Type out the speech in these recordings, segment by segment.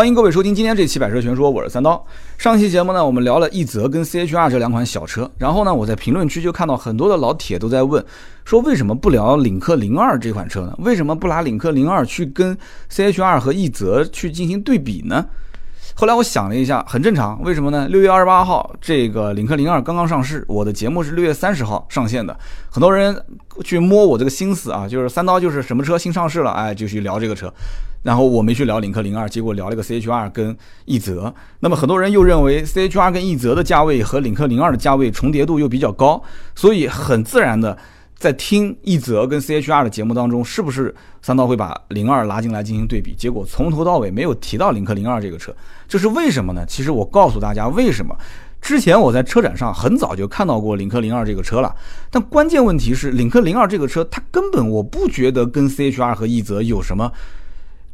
欢迎各位收听今天这期《百车全说》，我是三刀。上期节目呢，我们聊了奕泽跟 CHR 这两款小车，然后呢，我在评论区就看到很多的老铁都在问，说为什么不聊领克零二这款车呢？为什么不拿领克零二去跟 CHR 和奕泽去进行对比呢？后来我想了一下，很正常，为什么呢？六月二十八号，这个领克零二刚刚上市，我的节目是六月三十号上线的，很多人去摸我这个心思啊，就是三刀就是什么车新上市了，哎，就去聊这个车。然后我没去聊领克零二，结果聊了个 CHR 跟奕泽。那么很多人又认为 CHR 跟奕泽的价位和领克零二的价位重叠度又比较高，所以很自然的在听奕泽跟 CHR 的节目当中，是不是三刀会把零二拉进来进行对比？结果从头到尾没有提到领克零二这个车，这是为什么呢？其实我告诉大家为什么。之前我在车展上很早就看到过领克零二这个车了，但关键问题是领克零二这个车它根本我不觉得跟 CHR 和奕泽有什么。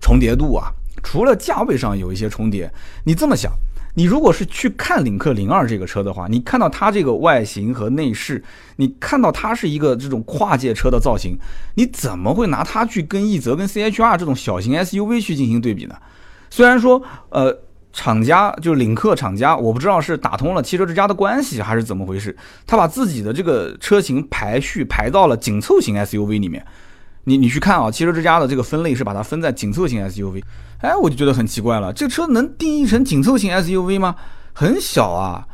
重叠度啊，除了价位上有一些重叠，你这么想，你如果是去看领克零二这个车的话，你看到它这个外形和内饰，你看到它是一个这种跨界车的造型，你怎么会拿它去跟奕泽、跟 CHR 这种小型 SUV 去进行对比呢？虽然说，呃，厂家就是领克厂家，我不知道是打通了汽车之家的关系还是怎么回事，他把自己的这个车型排序排到了紧凑型 SUV 里面。你你去看啊，汽车之家的这个分类是把它分在紧凑型 SUV，哎，我就觉得很奇怪了，这车能定义成紧凑型 SUV 吗？很小啊，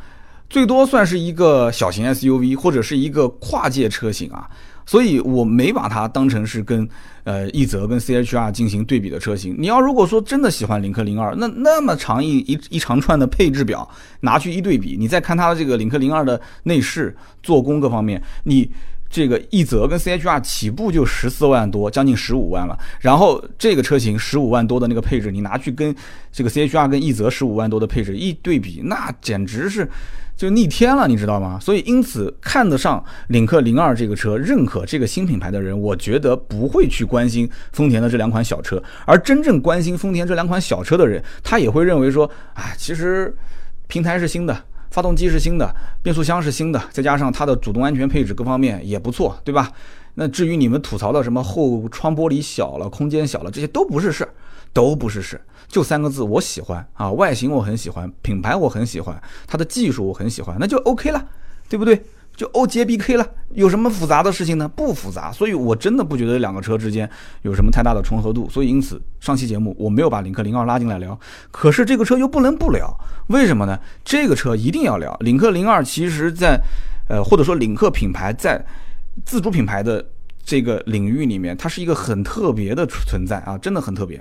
最多算是一个小型 SUV 或者是一个跨界车型啊，所以我没把它当成是跟呃奕泽跟 CHR 进行对比的车型。你要如果说真的喜欢领克零二，那那么长一一一长串的配置表拿去一对比，你再看它的这个领克零二的内饰、做工各方面，你。这个奕泽跟 CHR 起步就十四万多，将近十五万了。然后这个车型十五万多的那个配置，你拿去跟这个 CHR 跟奕泽十五万多的配置一对比，那简直是就逆天了，你知道吗？所以因此看得上领克零二这个车，认可这个新品牌的人，我觉得不会去关心丰田的这两款小车。而真正关心丰田这两款小车的人，他也会认为说，哎，其实平台是新的。发动机是新的，变速箱是新的，再加上它的主动安全配置各方面也不错，对吧？那至于你们吐槽的什么后窗玻璃小了、空间小了，这些都不是事，都不是事，就三个字，我喜欢啊，外形我很喜欢，品牌我很喜欢，它的技术我很喜欢，那就 OK 了，对不对？就 O J B K 了，有什么复杂的事情呢？不复杂，所以我真的不觉得两个车之间有什么太大的重合度。所以因此上期节目我没有把领克零二拉进来聊，可是这个车又不能不聊，为什么呢？这个车一定要聊。领克零二其实在，呃或者说领克品牌在自主品牌的这个领域里面，它是一个很特别的存在啊，真的很特别。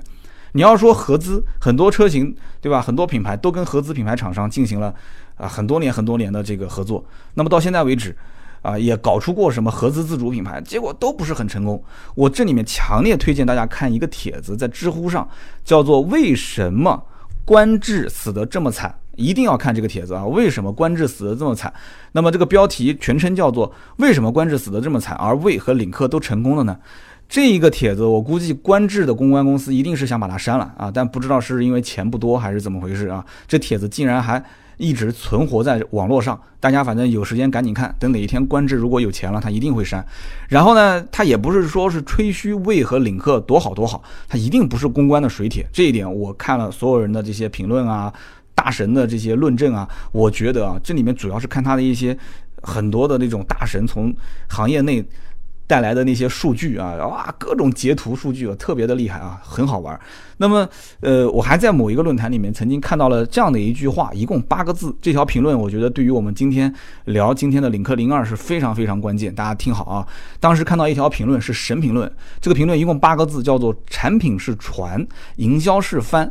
你要说合资，很多车型对吧？很多品牌都跟合资品牌厂商进行了。啊，很多年很多年的这个合作，那么到现在为止，啊，也搞出过什么合资自主品牌，结果都不是很成功。我这里面强烈推荐大家看一个帖子，在知乎上，叫做“为什么观致死得这么惨”，一定要看这个帖子啊！为什么观致死得这么惨？那么这个标题全称叫做“为什么观致死得这么惨，而魏和领克都成功了呢？”这一个帖子，我估计官制的公关公司一定是想把它删了啊，但不知道是因为钱不多还是怎么回事啊？这帖子竟然还。一直存活在网络上，大家反正有时间赶紧看，等哪一天官至如果有钱了，他一定会删。然后呢，他也不是说是吹嘘魏和领克多好多好，他一定不是公关的水帖。这一点我看了所有人的这些评论啊，大神的这些论证啊，我觉得啊，这里面主要是看他的一些很多的那种大神从行业内。带来的那些数据啊，哇，各种截图数据啊，特别的厉害啊，很好玩。那么，呃，我还在某一个论坛里面曾经看到了这样的一句话，一共八个字。这条评论我觉得对于我们今天聊今天的领克零二是非常非常关键，大家听好啊。当时看到一条评论是神评论，这个评论一共八个字，叫做“产品是船，营销是帆”。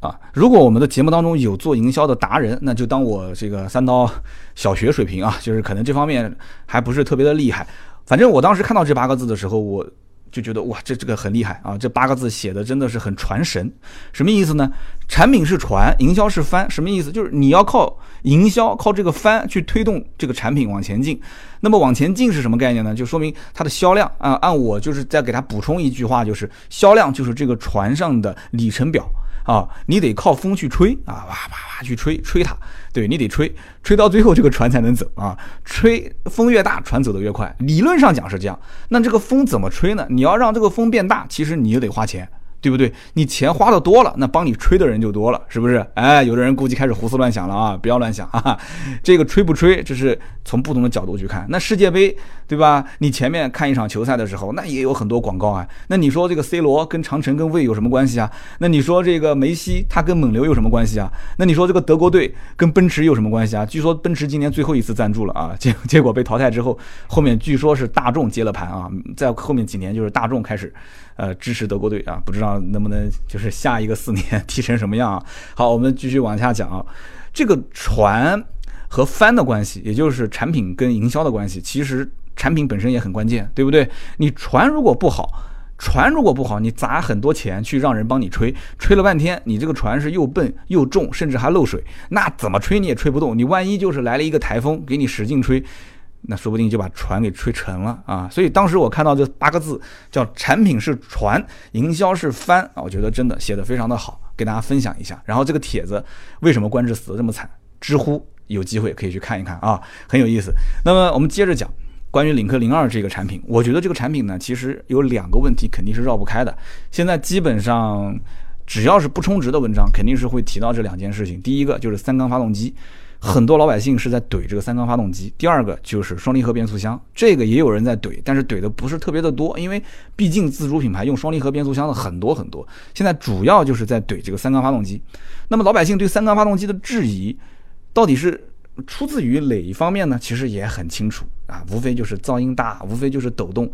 啊，如果我们的节目当中有做营销的达人，那就当我这个三刀小学水平啊，就是可能这方面还不是特别的厉害。反正我当时看到这八个字的时候，我就觉得哇，这这个很厉害啊！这八个字写的真的是很传神。什么意思呢？产品是船，营销是帆。什么意思？就是你要靠营销，靠这个帆去推动这个产品往前进。那么往前进是什么概念呢？就说明它的销量啊。按我就是再给它补充一句话，就是销量就是这个船上的里程表。啊，你得靠风去吹啊，哇哇哇去吹吹它，对你得吹，吹到最后这个船才能走啊。吹风越大，船走得越快，理论上讲是这样。那这个风怎么吹呢？你要让这个风变大，其实你就得花钱，对不对？你钱花的多了，那帮你吹的人就多了，是不是？哎，有的人估计开始胡思乱想了啊！不要乱想啊！这个吹不吹，这是从不同的角度去看。那世界杯，对吧？你前面看一场球赛的时候，那也有很多广告啊。那你说这个 C 罗跟长城跟魏有什么关系啊？那你说这个梅西他跟蒙牛有什么关系啊？那你说这个德国队跟奔驰有什么关系啊？据说奔驰今年最后一次赞助了啊，结结果被淘汰之后，后面据说是大众接了盘啊，在后面几年就是大众开始。呃，支持德国队啊，不知道能不能就是下一个四年 踢成什么样啊？好，我们继续往下讲啊。这个船和帆的关系，也就是产品跟营销的关系，其实产品本身也很关键，对不对？你船如果不好，船如果不好，你砸很多钱去让人帮你吹，吹了半天，你这个船是又笨又重，甚至还漏水，那怎么吹你也吹不动。你万一就是来了一个台风，给你使劲吹。那说不定就把船给吹沉了啊！所以当时我看到这八个字叫“产品是船，营销是帆”啊，我觉得真的写的非常的好，给大家分享一下。然后这个帖子为什么官至死的这么惨？知乎有机会可以去看一看啊，很有意思。那么我们接着讲关于领克零二这个产品，我觉得这个产品呢，其实有两个问题肯定是绕不开的。现在基本上只要是不充值的文章，肯定是会提到这两件事情。第一个就是三缸发动机。很多老百姓是在怼这个三缸发动机。第二个就是双离合变速箱，这个也有人在怼，但是怼的不是特别的多，因为毕竟自主品牌用双离合变速箱的很多很多。现在主要就是在怼这个三缸发动机。那么老百姓对三缸发动机的质疑，到底是出自于哪一方面呢？其实也很清楚啊，无非就是噪音大，无非就是抖动。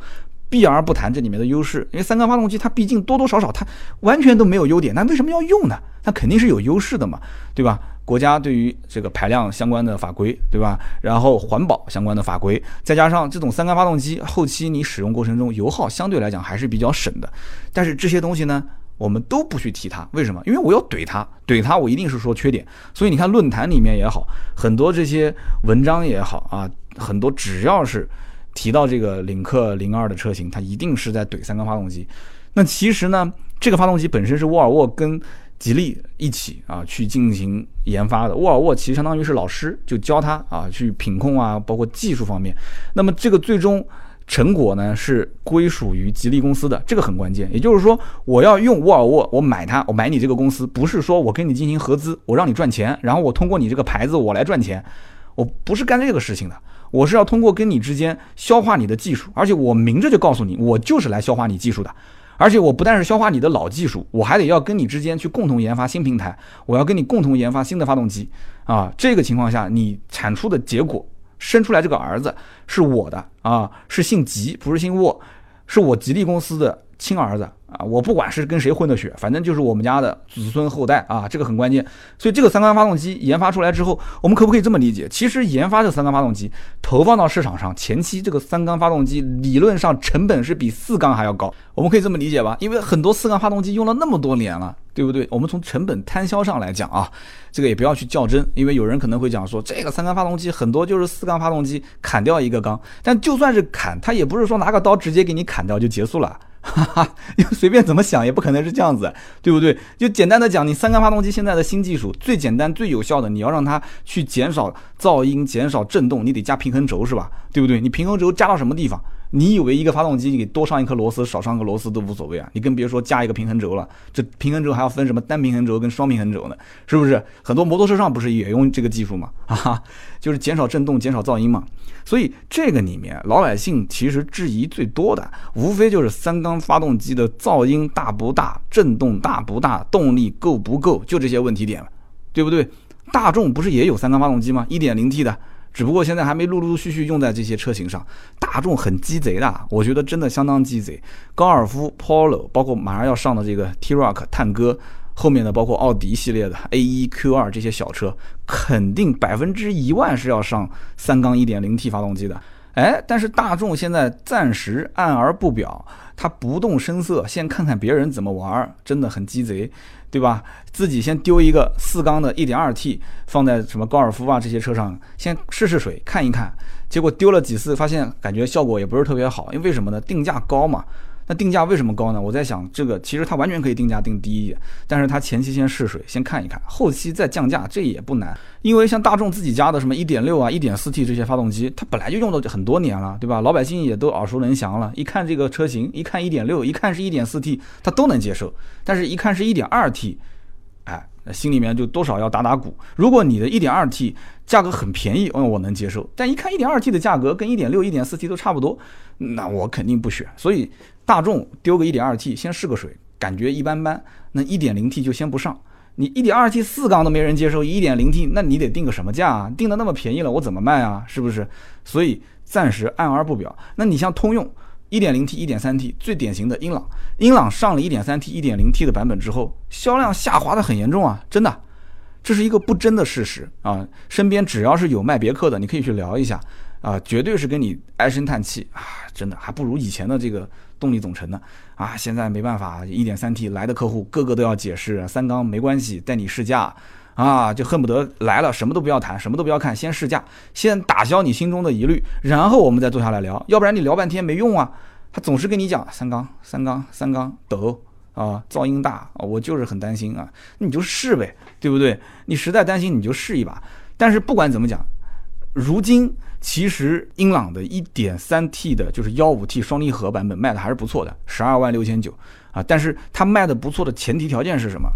避而不谈这里面的优势，因为三缸发动机它毕竟多多少少它完全都没有优点，那为什么要用呢？它肯定是有优势的嘛，对吧？国家对于这个排量相关的法规，对吧？然后环保相关的法规，再加上这种三缸发动机后期你使用过程中油耗相对来讲还是比较省的。但是这些东西呢，我们都不去提它，为什么？因为我要怼它，怼它我一定是说缺点。所以你看论坛里面也好，很多这些文章也好啊，很多只要是。提到这个领克零二的车型，它一定是在怼三缸发动机。那其实呢，这个发动机本身是沃尔沃跟吉利一起啊去进行研发的。沃尔沃其实相当于是老师，就教他啊去品控啊，包括技术方面。那么这个最终成果呢是归属于吉利公司的，这个很关键。也就是说，我要用沃尔沃，我买它，我买你这个公司，不是说我跟你进行合资，我让你赚钱，然后我通过你这个牌子我来赚钱，我不是干这个事情的。我是要通过跟你之间消化你的技术，而且我明着就告诉你，我就是来消化你技术的。而且我不但是消化你的老技术，我还得要跟你之间去共同研发新平台，我要跟你共同研发新的发动机啊。这个情况下，你产出的结果生出来这个儿子是我的啊，是姓吉不是姓沃，是我吉利公司的亲儿子。啊，我不管是跟谁混的血，反正就是我们家的子孙后代啊，这个很关键。所以这个三缸发动机研发出来之后，我们可不可以这么理解？其实研发这三缸发动机投放到市场上，前期这个三缸发动机理论上成本是比四缸还要高。我们可以这么理解吧？因为很多四缸发动机用了那么多年了，对不对？我们从成本摊销上来讲啊，这个也不要去较真，因为有人可能会讲说，这个三缸发动机很多就是四缸发动机砍掉一个缸，但就算是砍，它也不是说拿个刀直接给你砍掉就结束了。哈哈，你随便怎么想也不可能是这样子，对不对？就简单的讲，你三缸发动机现在的新技术最简单最有效的，你要让它去减少噪音、减少震动，你得加平衡轴是吧？对不对？你平衡轴加到什么地方？你以为一个发动机你给多上一颗螺丝少上个螺丝都无所谓啊？你更别说加一个平衡轴了。这平衡轴还要分什么单平衡轴跟双平衡轴呢？是不是？很多摩托车上不是也用这个技术吗？哈，就是减少震动、减少噪音嘛。所以这个里面老百姓其实质疑最多的，无非就是三缸发动机的噪音大不大、震动大不大、动力够不够，就这些问题点，对不对？大众不是也有三缸发动机吗？一点零 T 的。只不过现在还没陆陆续续用在这些车型上，大众很鸡贼的，我觉得真的相当鸡贼。高尔夫、Polo，包括马上要上的这个 T-Roc、探戈，后面的包括奥迪系列的 A1、Q2 这些小车，肯定百分之一万是要上三缸 1.0T 发动机的。哎，但是大众现在暂时暗而不表，他不动声色，先看看别人怎么玩，真的很鸡贼。对吧？自己先丢一个四缸的 1.2T 放在什么高尔夫啊这些车上，先试试水看一看。结果丢了几次，发现感觉效果也不是特别好。因为为什么呢？定价高嘛。那定价为什么高呢？我在想，这个其实它完全可以定价定低一点，但是它前期先试水，先看一看，后期再降价，这也不难。因为像大众自己家的什么1.6啊、1.4T 这些发动机，它本来就用了很多年了，对吧？老百姓也都耳熟能详了，一看这个车型，一看1.6，一看是 1.4T，它都能接受。但是，一看是 1.2T，哎，心里面就多少要打打鼓。如果你的 1.2T 价格很便宜，嗯，我能接受。但一看 1.2T 的价格跟1.6、1.4T 都差不多，那我肯定不选。所以。大众丢个 1.2T 先试个水，感觉一般般，那 1.0T 就先不上。你 1.2T 四缸都没人接受，1.0T 那你得定个什么价啊？定的那么便宜了，我怎么卖啊？是不是？所以暂时按而不表。那你像通用 1.0T、1.3T，最典型的英朗，英朗上了一点三 T、1.0T 的版本之后，销量下滑的很严重啊，真的，这是一个不争的事实啊。身边只要是有卖别克的，你可以去聊一下啊，绝对是跟你唉声叹气啊，真的还不如以前的这个。动力总成呢啊，现在没办法，一点三 T 来的客户个个都要解释，三缸没关系，带你试驾啊，就恨不得来了什么都不要谈，什么都不要看，先试驾，先打消你心中的疑虑，然后我们再坐下来聊，要不然你聊半天没用啊。他总是跟你讲三缸，三缸，三缸抖啊，噪音大，我就是很担心啊，你就试呗，对不对？你实在担心你就试一把，但是不管怎么讲，如今。其实英朗的 1.3T 的，就是 15T 双离合版本卖的还是不错的，十二万六千九啊。但是它卖的不错的前提条件是什么？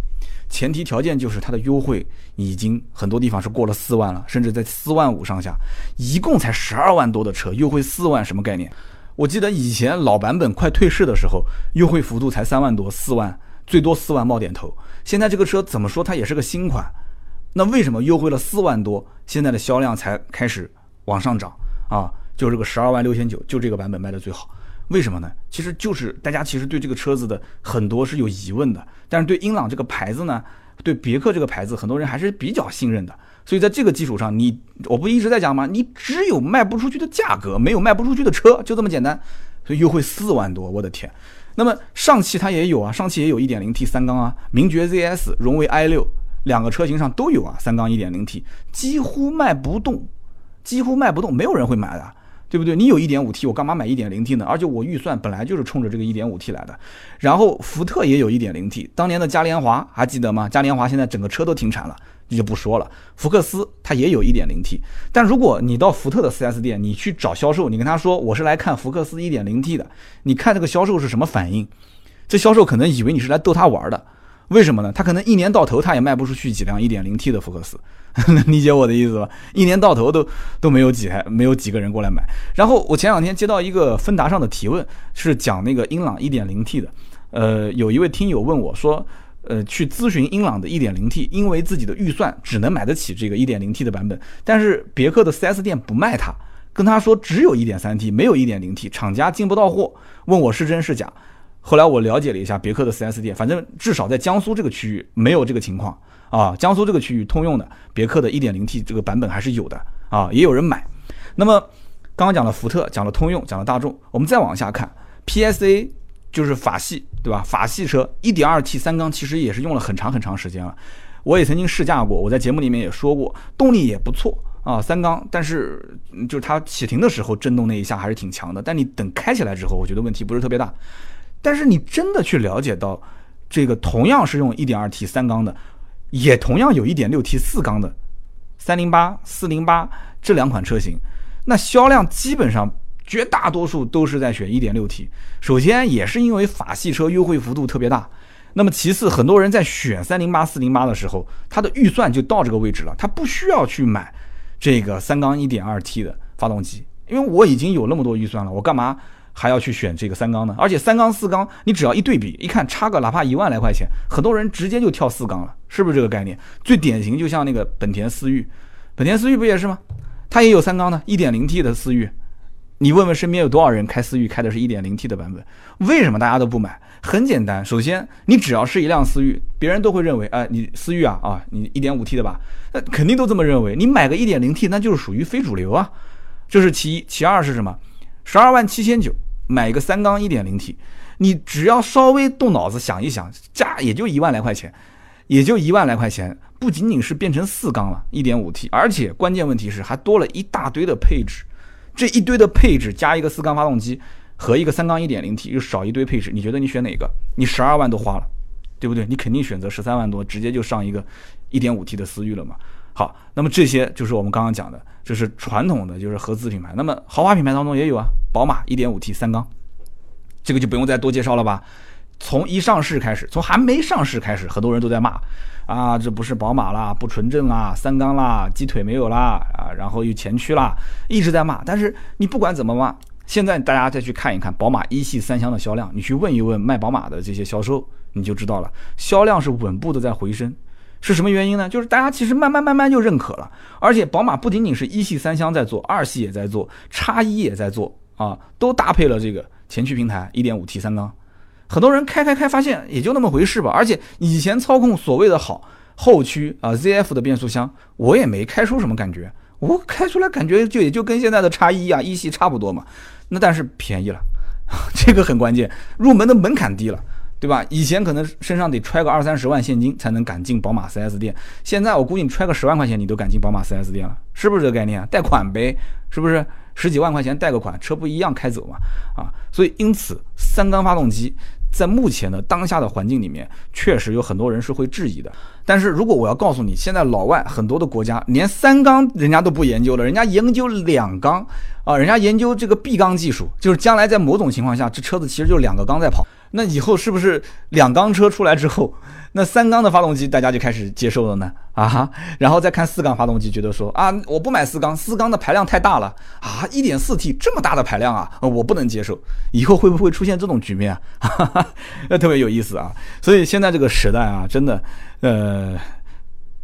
前提条件就是它的优惠已经很多地方是过了四万了，甚至在四万五上下，一共才十二万多的车，优惠四万什么概念？我记得以前老版本快退市的时候，优惠幅度才三万多，四万最多四万冒点头。现在这个车怎么说它也是个新款，那为什么优惠了四万多，现在的销量才开始？往上涨啊，就这个十二万六千九，就这个版本卖的最好，为什么呢？其实就是大家其实对这个车子的很多是有疑问的，但是对英朗这个牌子呢，对别克这个牌子，很多人还是比较信任的。所以在这个基础上，你我不一直在讲吗？你只有卖不出去的价格，没有卖不出去的车，就这么简单。所以优惠四万多，我的天！那么上汽它也有啊，上汽也有一点零 T 三缸啊，名爵 ZS、荣威 i 六两个车型上都有啊，三缸一点零 T 几乎卖不动。几乎卖不动，没有人会买的，对不对？你有一点五 T，我干嘛买一点零 T 呢？而且我预算本来就是冲着这个一点五 T 来的。然后福特也有一点零 T，当年的嘉年华还记得吗？嘉年华现在整个车都停产了，这就不说了。福克斯它也有一点零 T，但如果你到福特的 4S 店，你去找销售，你跟他说我是来看福克斯一点零 T 的，你看这个销售是什么反应？这销售可能以为你是来逗他玩的，为什么呢？他可能一年到头他也卖不出去几辆一点零 T 的福克斯。能理解我的意思吧？一年到头都都没有几台，没有几个人过来买。然后我前两天接到一个芬达上的提问，是讲那个英朗 1.0T 的。呃，有一位听友问我说，呃，去咨询英朗的 1.0T，因为自己的预算只能买得起这个 1.0T 的版本，但是别克的 4S 店不卖它，跟他说只有一点三 T，没有一点零 T，厂家进不到货，问我是真是假。后来我了解了一下别克的 4S 店，反正至少在江苏这个区域没有这个情况。啊，江苏这个区域通用的别克的 1.0T 这个版本还是有的啊，也有人买。那么刚刚讲了福特，讲了通用，讲了大众，我们再往下看，PSA 就是法系，对吧？法系车 1.2T 三缸其实也是用了很长很长时间了。我也曾经试驾过，我在节目里面也说过，动力也不错啊，三缸。但是就是它启停的时候震动那一下还是挺强的，但你等开起来之后，我觉得问题不是特别大。但是你真的去了解到这个同样是用 1.2T 三缸的。也同样有一点六 T 四缸的三零八、四零八这两款车型，那销量基本上绝大多数都是在选一点六 T。首先也是因为法系车优惠幅度特别大，那么其次很多人在选三零八、四零八的时候，他的预算就到这个位置了，他不需要去买这个三缸一点二 T 的发动机，因为我已经有那么多预算了，我干嘛？还要去选这个三缸呢，而且三缸四缸，你只要一对比，一看差个哪怕一万来块钱，很多人直接就跳四缸了，是不是这个概念？最典型就像那个本田思域，本田思域不也是吗？它也有三缸的，一点零 T 的思域，你问问身边有多少人开思域开的是一点零 T 的版本？为什么大家都不买？很简单，首先你只要是一辆思域，别人都会认为，哎，你思域啊啊，你一点五 T 的吧，那肯定都这么认为。你买个一点零 T，那就是属于非主流啊，这是其一。其二是什么？十二万七千九。买一个三缸一点零 T，你只要稍微动脑子想一想，价也就一万来块钱，也就一万来块钱，不仅仅是变成四缸了，一点五 T，而且关键问题是还多了一大堆的配置，这一堆的配置加一个四缸发动机，和一个三缸一点零 T 又少一堆配置，你觉得你选哪个？你十二万都花了，对不对？你肯定选择十三万多，直接就上一个一点五 T 的思域了嘛。好，那么这些就是我们刚刚讲的，就是传统的就是合资品牌。那么豪华品牌当中也有啊，宝马一点五 T 三缸，这个就不用再多介绍了吧？从一上市开始，从还没上市开始，很多人都在骂啊，这不是宝马啦，不纯正啦，三缸啦，鸡腿没有啦，啊，然后又前驱啦，一直在骂。但是你不管怎么骂，现在大家再去看一看宝马一系三厢的销量，你去问一问卖宝马的这些销售，你就知道了，销量是稳步的在回升。是什么原因呢？就是大家其实慢慢慢慢就认可了，而且宝马不仅仅是一系三厢在做，二系也在做，叉一也在做啊，都搭配了这个前驱平台一点五 T 三缸。很多人开开开，发现也就那么回事吧。而且以前操控所谓的好后驱啊，ZF 的变速箱，我也没开出什么感觉。我开出来感觉就也就跟现在的叉一啊，一系差不多嘛。那但是便宜了，这个很关键，入门的门槛低了，对吧？以前可能身上得揣个二三十万现金才能敢进宝马 4S 店，现在我估计你揣个十万块钱你都敢进宝马 4S 店了，是不是这个概念？贷款呗，是不是？十几万块钱贷个款，车不一样开走嘛？啊，所以因此三缸发动机。在目前的当下的环境里面，确实有很多人是会质疑的。但是如果我要告诉你，现在老外很多的国家连三缸人家都不研究了，人家研究两缸啊，人家研究这个 B 缸技术，就是将来在某种情况下，这车子其实就两个缸在跑。那以后是不是两缸车出来之后？那三缸的发动机大家就开始接受了呢啊，然后再看四缸发动机，觉得说啊，我不买四缸，四缸的排量太大了啊，一点四 T 这么大的排量啊，我不能接受。以后会不会出现这种局面啊？那 特别有意思啊。所以现在这个时代啊，真的，呃，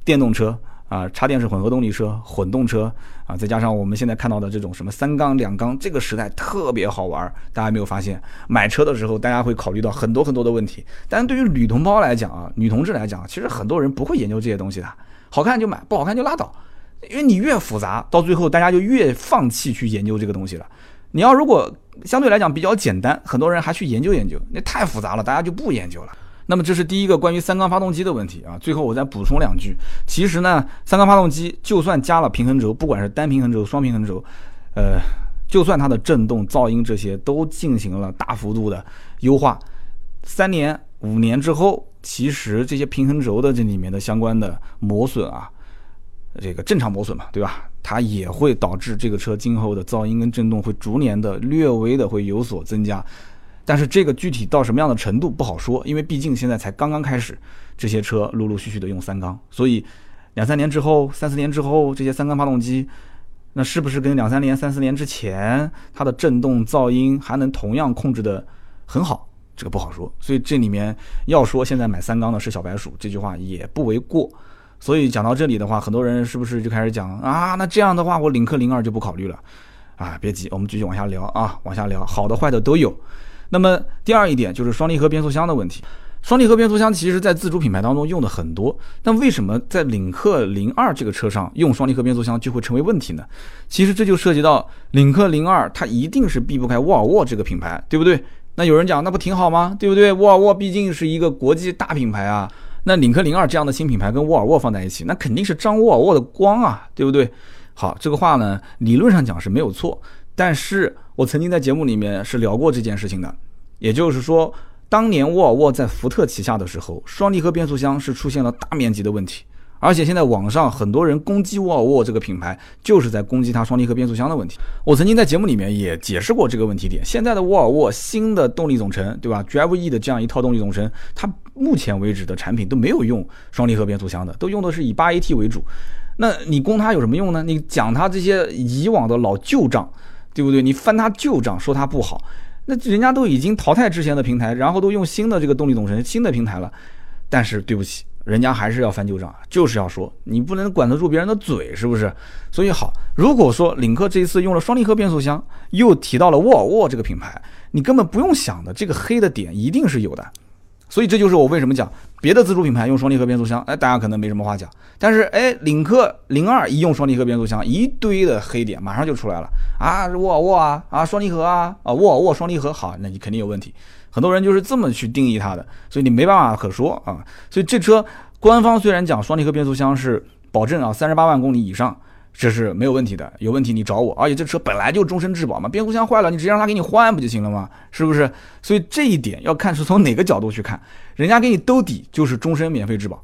电动车。啊，插电式混合动力车、混动车啊，再加上我们现在看到的这种什么三缸、两缸，这个时代特别好玩。大家没有发现，买车的时候大家会考虑到很多很多的问题。但对于女同胞来讲啊，女同志来讲，其实很多人不会研究这些东西的，好看就买，不好看就拉倒。因为你越复杂，到最后大家就越放弃去研究这个东西了。你要如果相对来讲比较简单，很多人还去研究研究，那太复杂了，大家就不研究了。那么这是第一个关于三缸发动机的问题啊。最后我再补充两句，其实呢，三缸发动机就算加了平衡轴，不管是单平衡轴、双平衡轴，呃，就算它的震动、噪音这些都进行了大幅度的优化，三年、五年之后，其实这些平衡轴的这里面的相关的磨损啊，这个正常磨损嘛，对吧？它也会导致这个车今后的噪音跟震动会逐年的略微的会有所增加。但是这个具体到什么样的程度不好说，因为毕竟现在才刚刚开始，这些车陆陆续续的用三缸，所以两三年之后、三四年之后，这些三缸发动机，那是不是跟两三年、三四年之前它的震动噪音还能同样控制的很好？这个不好说。所以这里面要说现在买三缸的是小白鼠，这句话也不为过。所以讲到这里的话，很多人是不是就开始讲啊？那这样的话，我领克零二就不考虑了啊？别急，我们继续往下聊啊，往下聊，好的坏的都有。那么第二一点就是双离合变速箱的问题。双离合变速箱其实在自主品牌当中用的很多，但为什么在领克零二这个车上用双离合变速箱就会成为问题呢？其实这就涉及到领克零二它一定是避不开沃尔沃这个品牌，对不对？那有人讲那不挺好吗？对不对？沃尔沃毕竟是一个国际大品牌啊，那领克零二这样的新品牌跟沃尔沃放在一起，那肯定是张沃尔沃的光啊，对不对？好，这个话呢，理论上讲是没有错。但是我曾经在节目里面是聊过这件事情的，也就是说，当年沃尔沃在福特旗下的时候，双离合变速箱是出现了大面积的问题，而且现在网上很多人攻击沃尔沃这个品牌，就是在攻击它双离合变速箱的问题。我曾经在节目里面也解释过这个问题点。现在的沃尔沃新的动力总成，对吧？Drive E 的这样一套动力总成，它目前为止的产品都没有用双离合变速箱的，都用的是以八 AT 为主。那你攻它有什么用呢？你讲它这些以往的老旧账。对不对？你翻他旧账，说他不好，那人家都已经淘汰之前的平台，然后都用新的这个动力总成、新的平台了。但是对不起，人家还是要翻旧账，就是要说你不能管得住别人的嘴，是不是？所以好，如果说领克这一次用了双离合变速箱，又提到了沃尔沃这个品牌，你根本不用想的，这个黑的点一定是有的。所以这就是我为什么讲别的自主品牌用双离合变速箱，哎，大家可能没什么话讲。但是哎，领克零二一用双离合变速箱，一堆的黑点马上就出来了啊！沃尔沃啊啊，双离合啊啊，沃尔沃双离合好，那你肯定有问题。很多人就是这么去定义它的，所以你没办法可说啊。所以这车官方虽然讲双离合变速箱是保证啊三十八万公里以上，这是没有问题的。有问题你找我，而且这车本来就终身质保嘛，变速箱坏了你直接让他给你换不就行了吗？是不是？所以这一点要看是从哪个角度去看，人家给你兜底就是终身免费质保。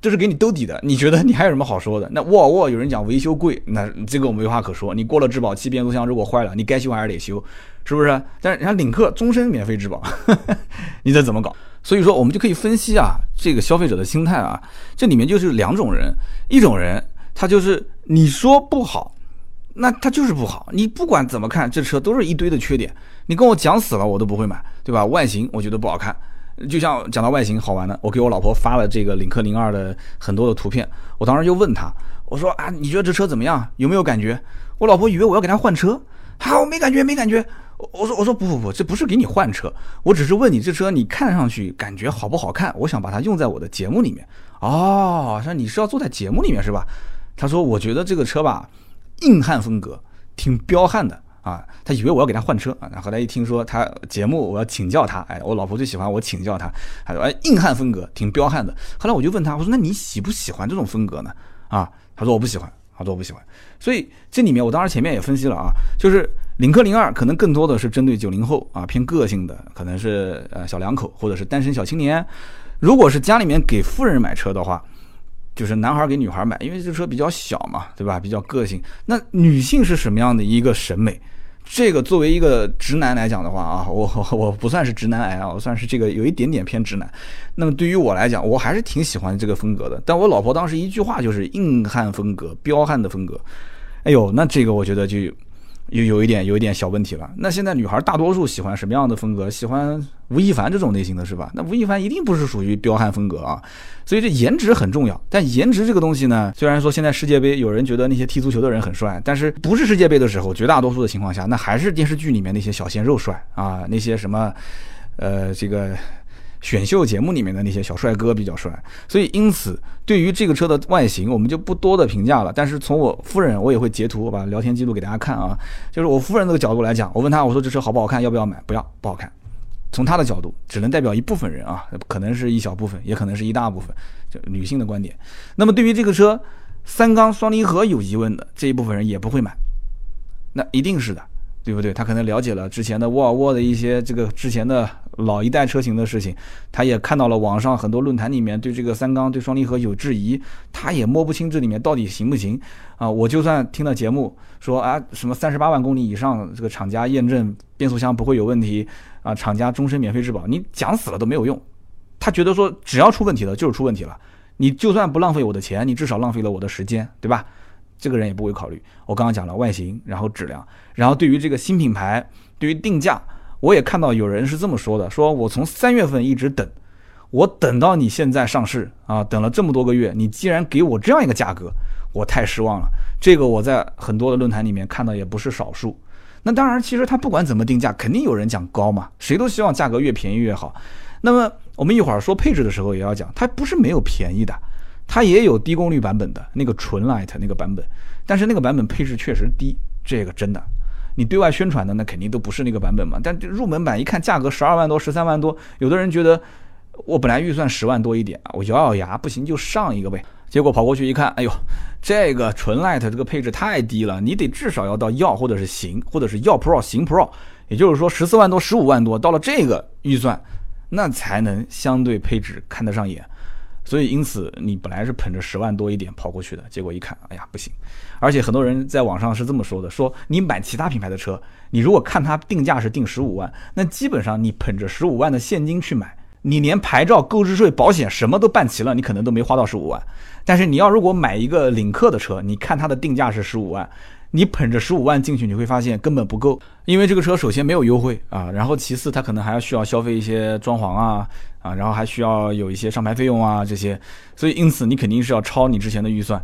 这是给你兜底的，你觉得你还有什么好说的？那沃尔沃有人讲维修贵，那这个我没话可说。你过了质保期，变速箱如果坏了，你该修还是得修，是不是？但是人家领克终身免费质保，你这怎么搞？所以说我们就可以分析啊，这个消费者的心态啊，这里面就是两种人，一种人他就是你说不好，那他就是不好，你不管怎么看，这车都是一堆的缺点，你跟我讲死了我都不会买，对吧？外形我觉得不好看。就像讲到外形好玩的，我给我老婆发了这个领克零二的很多的图片，我当时就问她，我说啊，你觉得这车怎么样？有没有感觉？我老婆以为我要给她换车，好，我没感觉，没感觉。我说我说不不不，这不是给你换车，我只是问你这车你看上去感觉好不好看？我想把它用在我的节目里面。哦，像你是要坐在节目里面是吧？他说我觉得这个车吧，硬汉风格，挺彪悍的。啊，他以为我要给他换车啊，然后来一听说他节目，我要请教他，哎，我老婆最喜欢我请教他，他说，哎，硬汉风格挺彪悍的。后来我就问他，我说，那你喜不喜欢这种风格呢？啊，他说我不喜欢，他说我不喜欢。所以这里面我当时前面也分析了啊，就是领克零二可能更多的是针对九零后啊，偏个性的，可能是呃小两口或者是单身小青年。如果是家里面给富人买车的话。就是男孩给女孩买，因为这车比较小嘛，对吧？比较个性。那女性是什么样的一个审美？这个作为一个直男来讲的话啊，我 我不算是直男癌啊，我算是这个有一点点偏直男。那么对于我来讲，我还是挺喜欢这个风格的。但我老婆当时一句话就是硬汉风格、彪悍的风格。哎呦，那这个我觉得就。有有一点有一点小问题了。那现在女孩大多数喜欢什么样的风格？喜欢吴亦凡这种类型的是吧？那吴亦凡一定不是属于彪悍风格啊。所以这颜值很重要。但颜值这个东西呢，虽然说现在世界杯有人觉得那些踢足球的人很帅，但是不是世界杯的时候，绝大多数的情况下，那还是电视剧里面那些小鲜肉帅啊，那些什么，呃，这个。选秀节目里面的那些小帅哥比较帅，所以因此对于这个车的外形，我们就不多的评价了。但是从我夫人，我也会截图，我把聊天记录给大家看啊。就是我夫人这个角度来讲，我问他，我说这车好不好看，要不要买？不要，不好看。从他的角度，只能代表一部分人啊，可能是一小部分，也可能是一大部分，就女性的观点。那么对于这个车三缸双离合有疑问的这一部分人也不会买，那一定是的。对不对？他可能了解了之前的沃尔沃的一些这个之前的老一代车型的事情，他也看到了网上很多论坛里面对这个三缸对双离合有质疑，他也摸不清这里面到底行不行啊！我就算听了节目说啊，什么三十八万公里以上这个厂家验证变速箱不会有问题啊，厂家终身免费质保，你讲死了都没有用。他觉得说只要出问题了就是出问题了，你就算不浪费我的钱，你至少浪费了我的时间，对吧？这个人也不会考虑。我刚刚讲了外形，然后质量，然后对于这个新品牌，对于定价，我也看到有人是这么说的：，说我从三月份一直等，我等到你现在上市啊，等了这么多个月，你既然给我这样一个价格，我太失望了。这个我在很多的论坛里面看到也不是少数。那当然，其实他不管怎么定价，肯定有人讲高嘛，谁都希望价格越便宜越好。那么我们一会儿说配置的时候也要讲，它不是没有便宜的。它也有低功率版本的那个纯 Light 那个版本，但是那个版本配置确实低，这个真的，你对外宣传的那肯定都不是那个版本嘛。但入门版一看价格十二万多、十三万多，有的人觉得我本来预算十万多一点啊，我咬咬牙不行就上一个呗。结果跑过去一看，哎呦，这个纯 Light 这个配置太低了，你得至少要到耀或者是行或者是耀 Pro 行 Pro，也就是说十四万多、十五万多，到了这个预算，那才能相对配置看得上眼。所以，因此你本来是捧着十万多一点跑过去的，结果一看，哎呀，不行！而且很多人在网上是这么说的：说你买其他品牌的车，你如果看它定价是定十五万，那基本上你捧着十五万的现金去买，你连牌照、购置税、保险什么都办齐了，你可能都没花到十五万。但是你要如果买一个领克的车，你看它的定价是十五万。你捧着十五万进去，你会发现根本不够，因为这个车首先没有优惠啊，然后其次它可能还要需要消费一些装潢啊啊，然后还需要有一些上牌费用啊这些，所以因此你肯定是要超你之前的预算。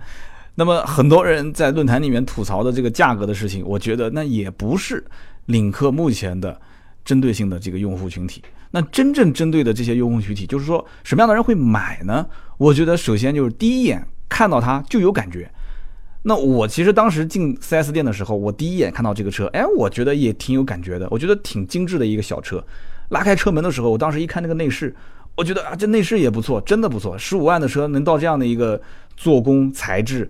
那么很多人在论坛里面吐槽的这个价格的事情，我觉得那也不是领克目前的针对性的这个用户群体。那真正针对的这些用户群体，就是说什么样的人会买呢？我觉得首先就是第一眼看到它就有感觉。那我其实当时进 4S 店的时候，我第一眼看到这个车，哎，我觉得也挺有感觉的，我觉得挺精致的一个小车。拉开车门的时候，我当时一看那个内饰，我觉得啊，这内饰也不错，真的不错。十五万的车能到这样的一个做工材质，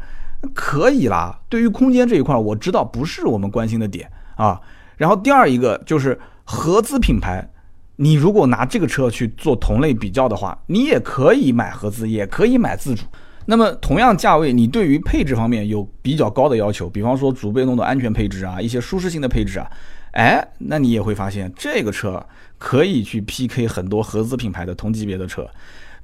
可以啦。对于空间这一块，我知道不是我们关心的点啊。然后第二一个就是合资品牌，你如果拿这个车去做同类比较的话，你也可以买合资，也可以买自主。那么同样价位，你对于配置方面有比较高的要求，比方说主被动的安全配置啊，一些舒适性的配置啊，哎，那你也会发现这个车可以去 PK 很多合资品牌的同级别的车。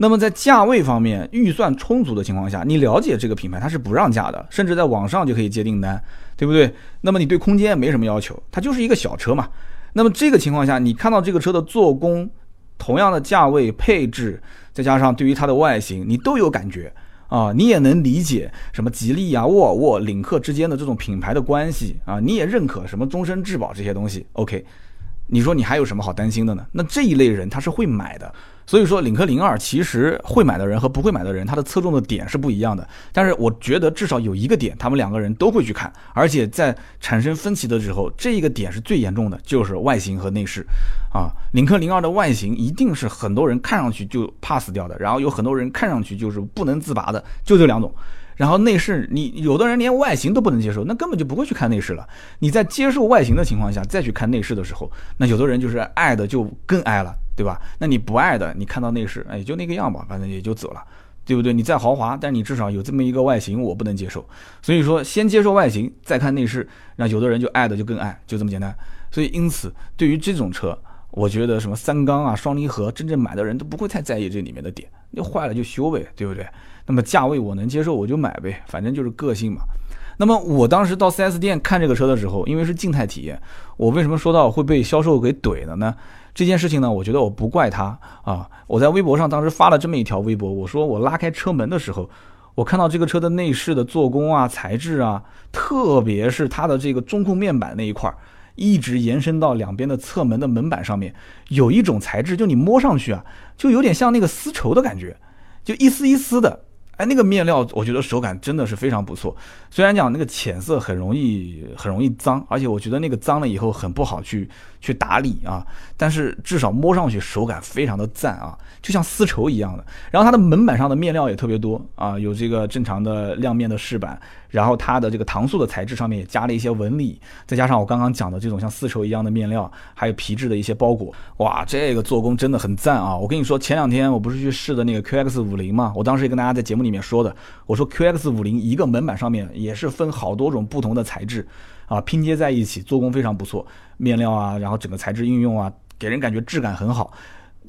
那么在价位方面，预算充足的情况下，你了解这个品牌它是不让价的，甚至在网上就可以接订单，对不对？那么你对空间没什么要求，它就是一个小车嘛。那么这个情况下，你看到这个车的做工，同样的价位配置，再加上对于它的外形，你都有感觉。啊，你也能理解什么吉利啊、沃尔沃、领克之间的这种品牌的关系啊，你也认可什么终身质保这些东西。OK，你说你还有什么好担心的呢？那这一类人他是会买的。所以说，领克零二其实会买的人和不会买的人，他的侧重的点是不一样的。但是我觉得至少有一个点，他们两个人都会去看，而且在产生分歧的时候，这一个点是最严重的，就是外形和内饰。啊，领克零二的外形一定是很多人看上去就 pass 掉的，然后有很多人看上去就是不能自拔的，就这两种。然后内饰，你有的人连外形都不能接受，那根本就不会去看内饰了。你在接受外形的情况下再去看内饰的时候，那有的人就是爱的就更爱了，对吧？那你不爱的，你看到内饰，哎，就那个样吧，反正也就走了，对不对？你再豪华，但你至少有这么一个外形，我不能接受。所以说，先接受外形，再看内饰，那有的人就爱的就更爱，就这么简单。所以因此，对于这种车，我觉得什么三缸啊、双离合，真正买的人都不会太在意这里面的点，那坏了就修呗，对不对？那么价位我能接受，我就买呗，反正就是个性嘛。那么我当时到 4S 店看这个车的时候，因为是静态体验，我为什么说到会被销售给怼了呢？这件事情呢，我觉得我不怪他啊。我在微博上当时发了这么一条微博，我说我拉开车门的时候，我看到这个车的内饰的做工啊、材质啊，特别是它的这个中控面板那一块儿，一直延伸到两边的侧门的门板上面，有一种材质，就你摸上去啊，就有点像那个丝绸的感觉，就一丝一丝的。哎，那个面料，我觉得手感真的是非常不错。虽然讲那个浅色很容易很容易脏，而且我觉得那个脏了以后很不好去去打理啊，但是至少摸上去手感非常的赞啊，就像丝绸一样的。然后它的门板上的面料也特别多啊，有这个正常的亮面的饰板。然后它的这个搪塑的材质上面也加了一些纹理，再加上我刚刚讲的这种像丝绸一样的面料，还有皮质的一些包裹，哇，这个做工真的很赞啊！我跟你说，前两天我不是去试的那个 QX 五零嘛，我当时也跟大家在节目里面说的，我说 QX 五零一个门板上面也是分好多种不同的材质，啊，拼接在一起，做工非常不错，面料啊，然后整个材质运用啊，给人感觉质感很好。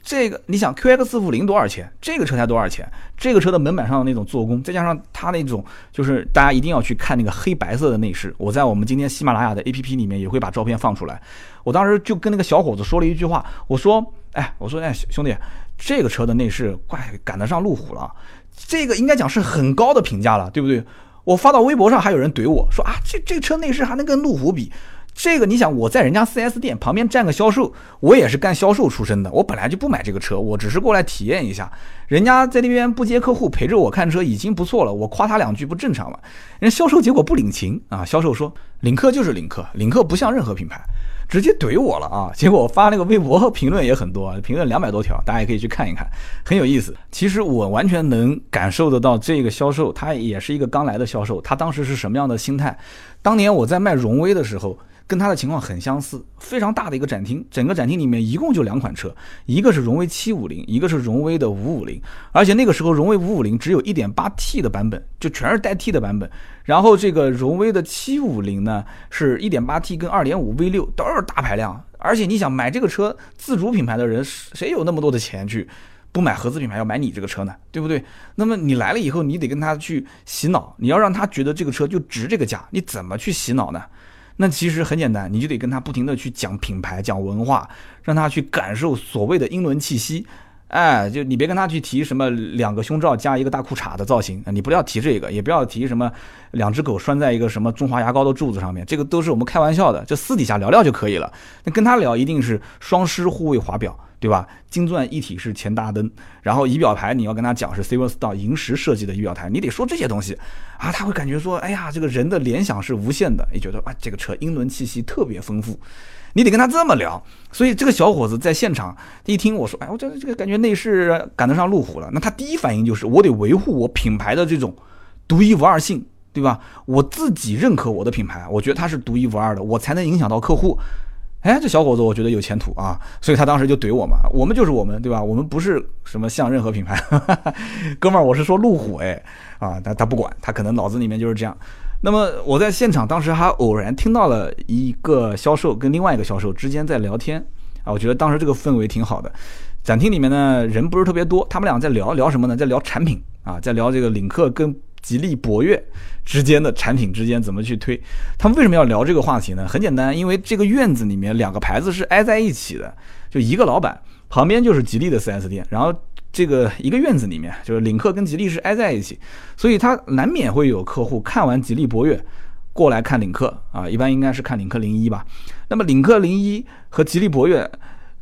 这个你想 QX 五零多少钱？这个车才多少钱？这个车的门板上的那种做工，再加上它那种，就是大家一定要去看那个黑白色的内饰。我在我们今天喜马拉雅的 APP 里面也会把照片放出来。我当时就跟那个小伙子说了一句话，我说：“哎，我说哎兄弟，这个车的内饰怪赶得上路虎了，这个应该讲是很高的评价了，对不对？”我发到微博上还有人怼我说：“啊，这这车内饰还能跟路虎比？”这个你想，我在人家 4S 店旁边站个销售，我也是干销售出身的，我本来就不买这个车，我只是过来体验一下。人家在那边不接客户，陪着我看车已经不错了，我夸他两句不正常吗？人销售结果不领情啊！销售说领克就是领克，领克不像任何品牌，直接怼我了啊！结果我发那个微博评论也很多，评论两百多条，大家也可以去看一看，很有意思。其实我完全能感受得到这个销售，他也是一个刚来的销售，他当时是什么样的心态？当年我在卖荣威的时候。跟它的情况很相似，非常大的一个展厅，整个展厅里面一共就两款车，一个是荣威七五零，一个是荣威的五五零，而且那个时候荣威五五零只有一点八 T 的版本，就全是带 T 的版本，然后这个荣威的七五零呢是一点八 T 跟二点五 V 六都是大排量，而且你想买这个车自主品牌的人谁有那么多的钱去不买合资品牌要买你这个车呢？对不对？那么你来了以后，你得跟他去洗脑，你要让他觉得这个车就值这个价，你怎么去洗脑呢？那其实很简单，你就得跟他不停的去讲品牌、讲文化，让他去感受所谓的英伦气息。哎，就你别跟他去提什么两个胸罩加一个大裤衩的造型，你不要提这个，也不要提什么两只狗拴在一个什么中华牙膏的柱子上面，这个都是我们开玩笑的，就私底下聊聊就可以了。那跟他聊一定是双狮护卫华表。对吧？金钻一体式前大灯，然后仪表盘你要跟他讲是 Silver Star 银石设计的仪表台，你得说这些东西啊，他会感觉说，哎呀，这个人的联想是无限的，也觉得啊，这个车英伦气息特别丰富，你得跟他这么聊。所以这个小伙子在现场一听我说，哎，我这这个感觉内饰赶得上路虎了，那他第一反应就是我得维护我品牌的这种独一无二性，对吧？我自己认可我的品牌，我觉得它是独一无二的，我才能影响到客户。哎，这小伙子我觉得有前途啊，所以他当时就怼我嘛，我们就是我们，对吧？我们不是什么像任何品牌，哥们儿，我是说路虎，哎，啊，他他不管，他可能脑子里面就是这样。那么我在现场当时还偶然听到了一个销售跟另外一个销售之间在聊天啊，我觉得当时这个氛围挺好的。展厅里面呢人不是特别多，他们俩在聊聊什么呢？在聊产品啊，在聊这个领克跟吉利博越之间的产品之间怎么去推。他们为什么要聊这个话题呢？很简单，因为这个院子里面两个牌子是挨在一起的，就一个老板旁边就是吉利的 4S 店，然后这个一个院子里面就是领克跟吉利是挨在一起，所以他难免会有客户看完吉利博越过来看领克啊，一般应该是看领克零一吧。那么领克零一和吉利博越。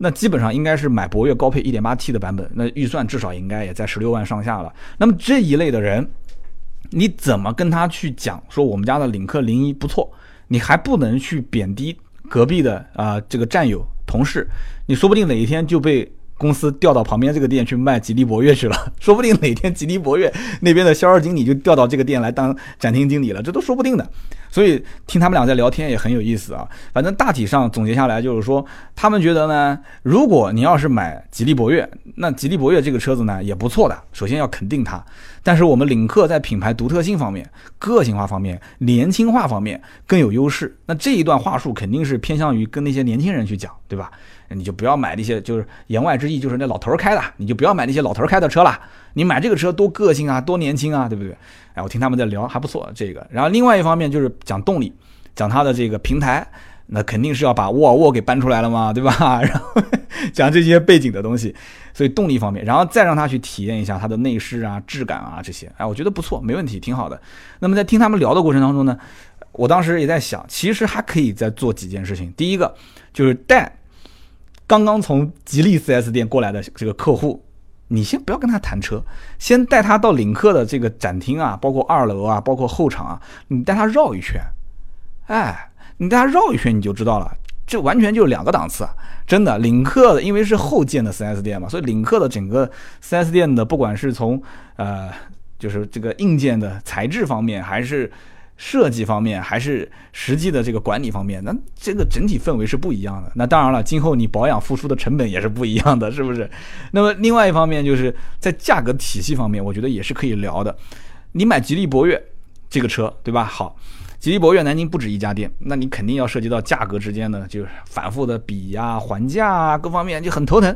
那基本上应该是买博越高配 1.8T 的版本，那预算至少应该也在十六万上下了。那么这一类的人，你怎么跟他去讲说我们家的领克零一不错？你还不能去贬低隔壁的啊这个战友同事，你说不定哪一天就被公司调到旁边这个店去卖吉利博越去了，说不定哪天吉利博越那边的销售经理就调到这个店来当展厅经理了，这都说不定的。所以听他们俩在聊天也很有意思啊。反正大体上总结下来就是说，他们觉得呢，如果你要是买吉利博越，那吉利博越这个车子呢也不错的。首先要肯定它，但是我们领克在品牌独特性方面、个性化方面、年轻化方面更有优势。那这一段话术肯定是偏向于跟那些年轻人去讲，对吧？你就不要买那些，就是言外之意就是那老头儿开的，你就不要买那些老头儿开的车了。你买这个车多个性啊，多年轻啊，对不对？哎，我听他们在聊还不错，这个。然后另外一方面就是讲动力，讲它的这个平台，那肯定是要把沃尔沃给搬出来了嘛，对吧？然后讲这些背景的东西，所以动力方面，然后再让他去体验一下它的内饰啊、质感啊这些。哎，我觉得不错，没问题，挺好的。那么在听他们聊的过程当中呢，我当时也在想，其实还可以再做几件事情。第一个就是带。刚刚从吉利 4S 店过来的这个客户，你先不要跟他谈车，先带他到领克的这个展厅啊，包括二楼啊，包括后场啊，你带他绕一圈，哎，你带他绕一圈，你就知道了，这完全就两个档次，真的。领克的因为是后建的 4S 店嘛，所以领克的整个 4S 店的，不管是从呃，就是这个硬件的材质方面，还是设计方面还是实际的这个管理方面，那这个整体氛围是不一样的。那当然了，今后你保养付出的成本也是不一样的，是不是？那么另外一方面就是在价格体系方面，我觉得也是可以聊的。你买吉利博越这个车，对吧？好，吉利博越南京不止一家店，那你肯定要涉及到价格之间的就是反复的比呀、还价啊，各方面就很头疼。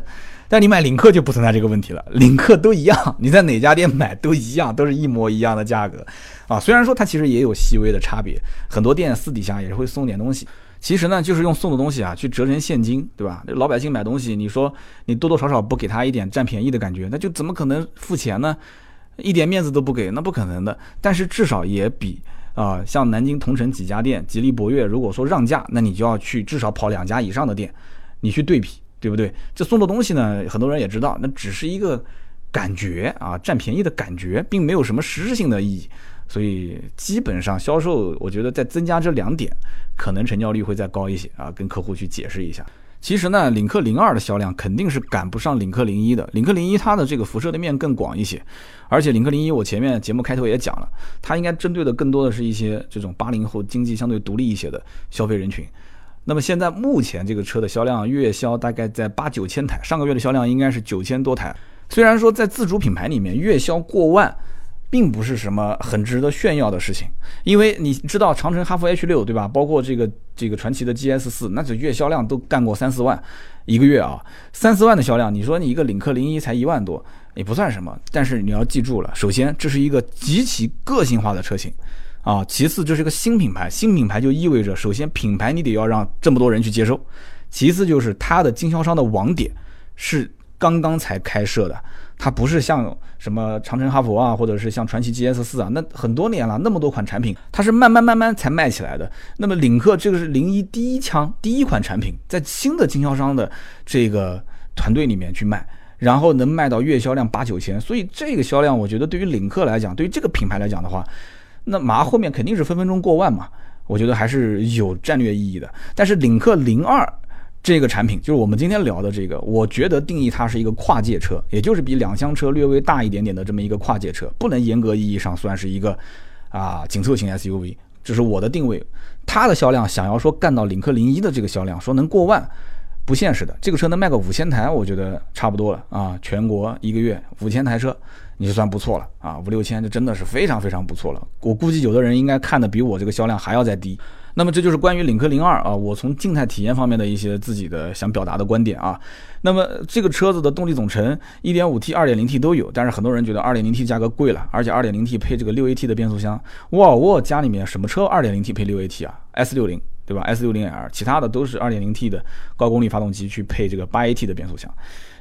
但你买领克就不存在这个问题了，领克都一样，你在哪家店买都一样，都是一模一样的价格，啊，虽然说它其实也有细微的差别，很多店私底下也是会送点东西，其实呢就是用送的东西啊去折成现金，对吧？老百姓买东西，你说你多多少少不给他一点占便宜的感觉，那就怎么可能付钱呢？一点面子都不给，那不可能的。但是至少也比啊，像南京同城几家店，吉利博越，如果说让价，那你就要去至少跑两家以上的店，你去对比。对不对？这送的东西呢，很多人也知道，那只是一个感觉啊，占便宜的感觉，并没有什么实质性的意义。所以基本上销售，我觉得再增加这两点，可能成交率会再高一些啊。跟客户去解释一下。其实呢，领克零二的销量肯定是赶不上领克零一的。领克零一它的这个辐射的面更广一些，而且领克零一我前面节目开头也讲了，它应该针对的更多的是一些这种八零后经济相对独立一些的消费人群。那么现在目前这个车的销量月销大概在八九千台，上个月的销量应该是九千多台。虽然说在自主品牌里面月销过万，并不是什么很值得炫耀的事情，因为你知道长城哈弗 H 六对吧？包括这个这个传奇的 GS 四，那这月销量都干过三四万一个月啊，三四万的销量，你说你一个领克零一才一万多，也不算什么。但是你要记住了，首先这是一个极其个性化的车型。啊，其次这是个新品牌，新品牌就意味着，首先品牌你得要让这么多人去接受，其次就是它的经销商的网点是刚刚才开设的，它不是像什么长城哈弗啊，或者是像传祺 GS 四啊，那很多年了，那么多款产品，它是慢慢慢慢才卖起来的。那么领克这个是零一第一枪，第一款产品，在新的经销商的这个团队里面去卖，然后能卖到月销量八九千，所以这个销量，我觉得对于领克来讲，对于这个品牌来讲的话。那马后面肯定是分分钟过万嘛，我觉得还是有战略意义的。但是领克零二这个产品，就是我们今天聊的这个，我觉得定义它是一个跨界车，也就是比两厢车略微大一点点的这么一个跨界车，不能严格意义上算是一个啊紧凑型 SUV，这是我的定位。它的销量想要说干到领克零一的这个销量，说能过万，不现实的。这个车能卖个五千台，我觉得差不多了啊。全国一个月五千台车，你就算不错了啊，五六千就真的是非常非常不错了。我估计有的人应该看的比我这个销量还要再低。那么这就是关于领克零二啊，我从静态体验方面的一些自己的想表达的观点啊。那么这个车子的动力总成，1.5T、2.0T 都有，但是很多人觉得 2.0T 价格贵了，而且 2.0T 配这个 6AT 的变速箱，沃尔沃家里面什么车 2.0T 配 6AT 啊？S60 对吧？S60L，其他的都是 2.0T 的高功率发动机去配这个 8AT 的变速箱。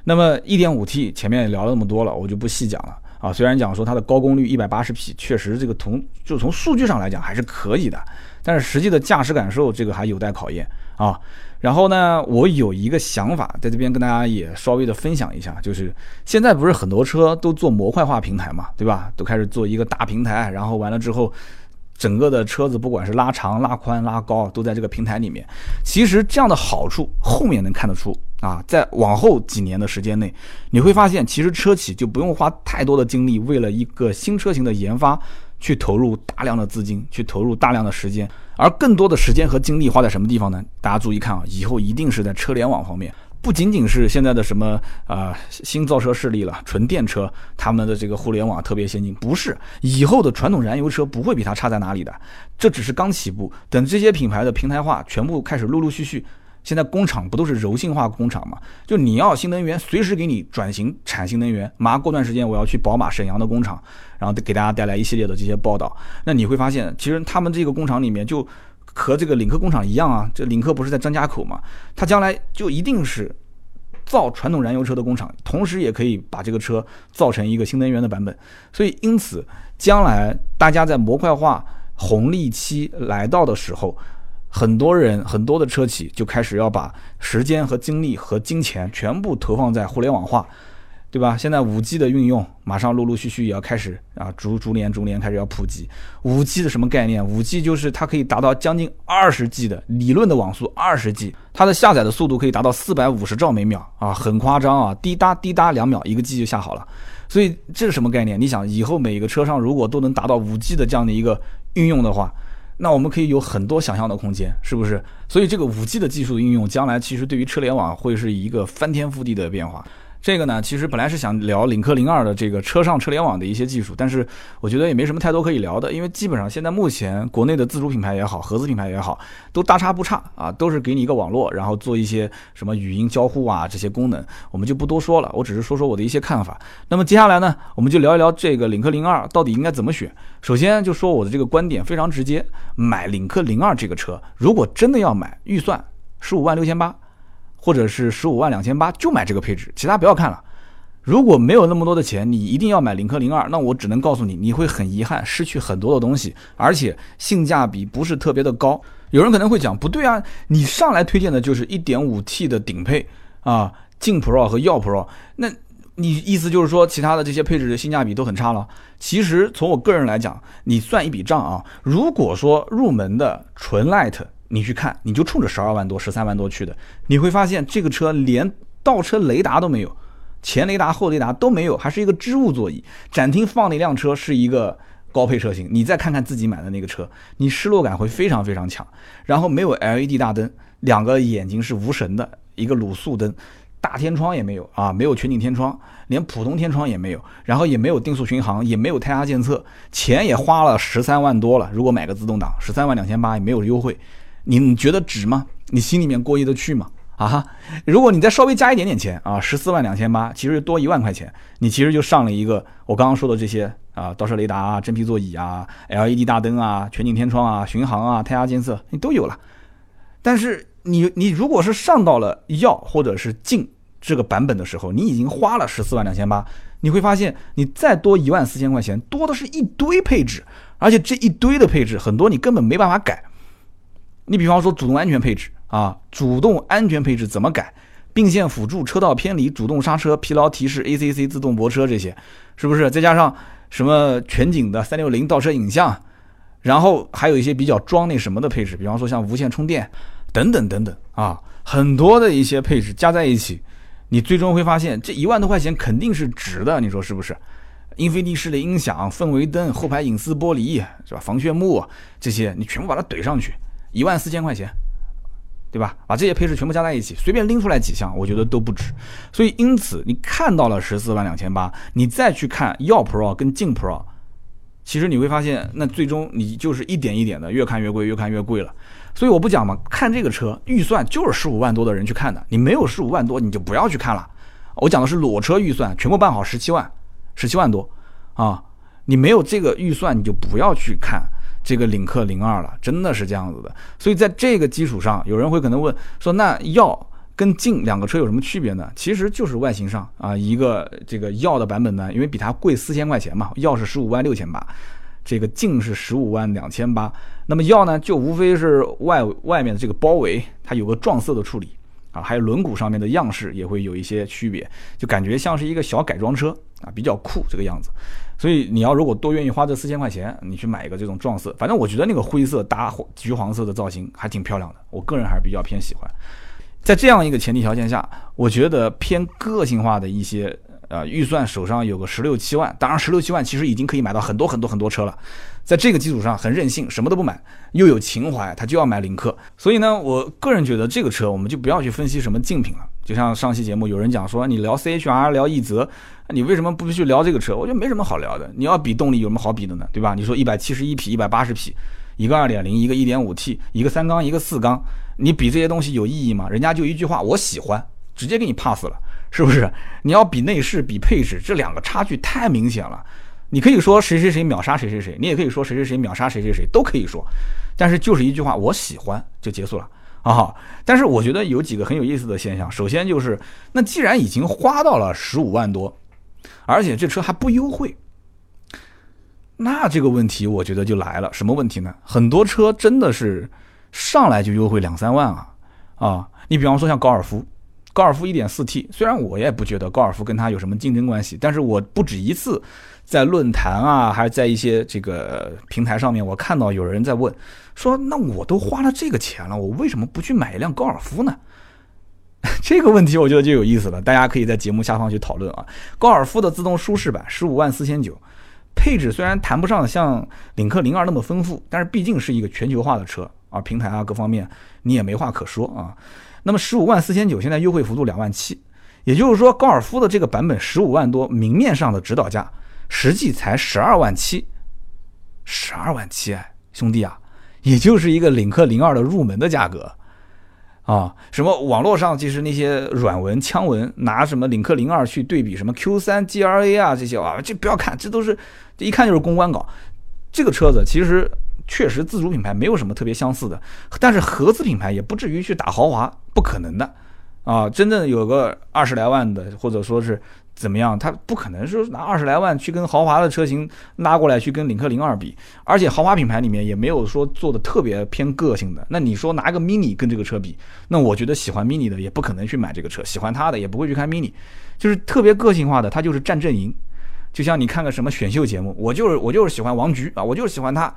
那么 1.5T 前面也聊了那么多了，我就不细讲了啊。虽然讲说它的高功率180匹，确实这个从就从数据上来讲还是可以的。但是实际的驾驶感受，这个还有待考验啊。然后呢，我有一个想法，在这边跟大家也稍微的分享一下，就是现在不是很多车都做模块化平台嘛，对吧？都开始做一个大平台，然后完了之后，整个的车子不管是拉长、拉宽、拉高，都在这个平台里面。其实这样的好处后面能看得出啊，在往后几年的时间内，你会发现，其实车企就不用花太多的精力，为了一个新车型的研发。去投入大量的资金，去投入大量的时间，而更多的时间和精力花在什么地方呢？大家注意看啊，以后一定是在车联网方面，不仅仅是现在的什么啊新造车势力了，纯电车他们的这个互联网特别先进，不是，以后的传统燃油车不会比它差在哪里的，这只是刚起步，等这些品牌的平台化全部开始陆陆续续。现在工厂不都是柔性化工厂嘛？就你要新能源，随时给你转型产新能源。马上过段时间我要去宝马沈阳的工厂，然后给大家带来一系列的这些报道。那你会发现，其实他们这个工厂里面就和这个领克工厂一样啊。这领克不是在张家口嘛？它将来就一定是造传统燃油车的工厂，同时也可以把这个车造成一个新能源的版本。所以，因此将来大家在模块化红利期来到的时候。很多人很多的车企就开始要把时间和精力和金钱全部投放在互联网化，对吧？现在五 G 的运用马上陆陆续续也要开始啊，逐逐年逐年开始要普及。五 G 的什么概念？五 G 就是它可以达到将近二十 G 的理论的网速，二十 G，它的下载的速度可以达到四百五十兆每秒啊，很夸张啊！滴答滴答两秒一个 G 就下好了。所以这是什么概念？你想以后每个车上如果都能达到五 G 的这样的一个运用的话。那我们可以有很多想象的空间，是不是？所以这个五 G 的技术应用，将来其实对于车联网会是一个翻天覆地的变化。这个呢，其实本来是想聊领克零二的这个车上车联网的一些技术，但是我觉得也没什么太多可以聊的，因为基本上现在目前国内的自主品牌也好，合资品牌也好，都大差不差啊，都是给你一个网络，然后做一些什么语音交互啊这些功能，我们就不多说了，我只是说说我的一些看法。那么接下来呢，我们就聊一聊这个领克零二到底应该怎么选。首先就说我的这个观点非常直接，买领克零二这个车，如果真的要买，预算十五万六千八。或者是十五万两千八就买这个配置，其他不要看了。如果没有那么多的钱，你一定要买领克零二，那我只能告诉你，你会很遗憾，失去很多的东西，而且性价比不是特别的高。有人可能会讲，不对啊，你上来推荐的就是一点五 T 的顶配啊，劲 Pro 和耀 Pro，那你意思就是说，其他的这些配置的性价比都很差了？其实从我个人来讲，你算一笔账啊，如果说入门的纯 Light。你去看，你就冲着十二万多、十三万多去的，你会发现这个车连倒车雷达都没有，前雷达、后雷达都没有，还是一个织物座椅。展厅放那辆车是一个高配车型，你再看看自己买的那个车，你失落感会非常非常强。然后没有 LED 大灯，两个眼睛是无神的，一个卤素灯，大天窗也没有啊，没有全景天窗，连普通天窗也没有，然后也没有定速巡航，也没有胎压监测，钱也花了十三万多了。如果买个自动挡，十三万两千八也没有优惠。你觉得值吗？你心里面过意得去吗？啊，如果你再稍微加一点点钱啊，十四万两千八，其实多一万块钱，你其实就上了一个我刚刚说的这些啊，倒车雷达啊，真皮座椅啊，LED 大灯啊，全景天窗啊，巡航啊，胎压监测你都有了。但是你你如果是上到了耀或者是进这个版本的时候，你已经花了十四万两千八，你会发现你再多一万四千块钱，多的是一堆配置，而且这一堆的配置很多你根本没办法改。你比方说主动安全配置啊，主动安全配置怎么改？并线辅助、车道偏离、主动刹车、疲劳提示、ACC 自动泊车这些，是不是？再加上什么全景的三六零倒车影像，然后还有一些比较装那什么的配置，比方说像无线充电等等等等啊，很多的一些配置加在一起，你最终会发现这一万多块钱肯定是值的，你说是不是？英菲尼式的音响、氛围灯、后排隐私玻璃，是吧？防眩目这些，你全部把它怼上去，一万四千块钱，对吧？把这些配置全部加在一起，随便拎出来几项，我觉得都不止。所以，因此你看到了十四万两千八，你再去看耀 Pro 跟劲 Pro，其实你会发现，那最终你就是一点一点的越看越贵，越看越贵了。所以我不讲嘛，看这个车预算就是十五万多的人去看的，你没有十五万多你就不要去看了。我讲的是裸车预算，全部办好十七万。十七万多，啊，你没有这个预算，你就不要去看这个领克零二了，真的是这样子的。所以在这个基础上，有人会可能问说，那耀跟劲两个车有什么区别呢？其实就是外形上啊，一个这个耀的版本呢，因为比它贵四千块钱嘛，耀是十五万六千八，这个劲是十五万两千八。那么耀呢，就无非是外外面的这个包围，它有个撞色的处理啊，还有轮毂上面的样式也会有一些区别，就感觉像是一个小改装车。啊，比较酷这个样子，所以你要如果多愿意花这四千块钱，你去买一个这种撞色，反正我觉得那个灰色搭橘黄色的造型还挺漂亮的，我个人还是比较偏喜欢。在这样一个前提条件下，我觉得偏个性化的一些。呃，预算手上有个十六七万，当然十六七万其实已经可以买到很多很多很多车了。在这个基础上很任性，什么都不买，又有情怀，他就要买领克。所以呢，我个人觉得这个车我们就不要去分析什么竞品了。就像上期节目有人讲说，你聊 CHR 聊奕泽，你为什么不去聊这个车？我觉得没什么好聊的。你要比动力有什么好比的呢？对吧？你说一百七十一匹，一百八十匹，一个二点零，一个一点五 T，一个三缸，一个四缸，你比这些东西有意义吗？人家就一句话，我喜欢，直接给你 pass 了。是不是？你要比内饰、比配置，这两个差距太明显了。你可以说谁谁谁秒杀谁谁谁，你也可以说谁谁谁秒杀谁谁谁，都可以说。但是就是一句话，我喜欢就结束了啊。但是我觉得有几个很有意思的现象。首先就是，那既然已经花到了十五万多，而且这车还不优惠，那这个问题我觉得就来了。什么问题呢？很多车真的是上来就优惠两三万啊啊！你比方说像高尔夫。高尔夫 1.4T，虽然我也不觉得高尔夫跟它有什么竞争关系，但是我不止一次在论坛啊，还是在一些这个平台上面，我看到有人在问，说那我都花了这个钱了，我为什么不去买一辆高尔夫呢？这个问题我觉得就有意思了，大家可以在节目下方去讨论啊。高尔夫的自动舒适版十五万四千九，配置虽然谈不上像领克零二那么丰富，但是毕竟是一个全球化的车啊，平台啊各方面你也没话可说啊。那么十五万四千九，现在优惠幅度两万七，也就是说高尔夫的这个版本十五万多，明面上的指导价，实际才十二万七，十二万七哎，兄弟啊，也就是一个领克零二的入门的价格啊。什么网络上其实那些软文枪文，拿什么领克零二去对比什么 Q 三 GRA 啊这些啊，这不要看，这都是一看就是公关稿。这个车子其实。确实，自主品牌没有什么特别相似的，但是合资品牌也不至于去打豪华，不可能的，啊，真正有个二十来万的，或者说是怎么样，他不可能说拿二十来万去跟豪华的车型拉过来去跟领克零二比，而且豪华品牌里面也没有说做的特别偏个性的。那你说拿个 mini 跟这个车比，那我觉得喜欢 mini 的也不可能去买这个车，喜欢它的也不会去看 mini，就是特别个性化的，它就是战阵营。就像你看个什么选秀节目，我就是我就是喜欢王菊啊，我就是喜欢他。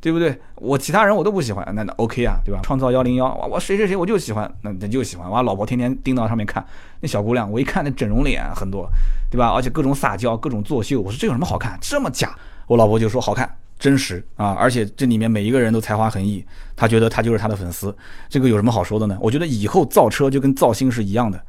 对不对？我其他人我都不喜欢，那那 OK 啊，对吧？创造幺零幺，我谁谁谁我就喜欢，那那就喜欢。我老婆天天盯到上面看，那小姑娘，我一看那整容脸很多，对吧？而且各种撒娇，各种作秀。我说这有什么好看？这么假？我老婆就说好看，真实啊！而且这里面每一个人都才华横溢，她觉得她就是她的粉丝。这个有什么好说的呢？我觉得以后造车就跟造星是一样的，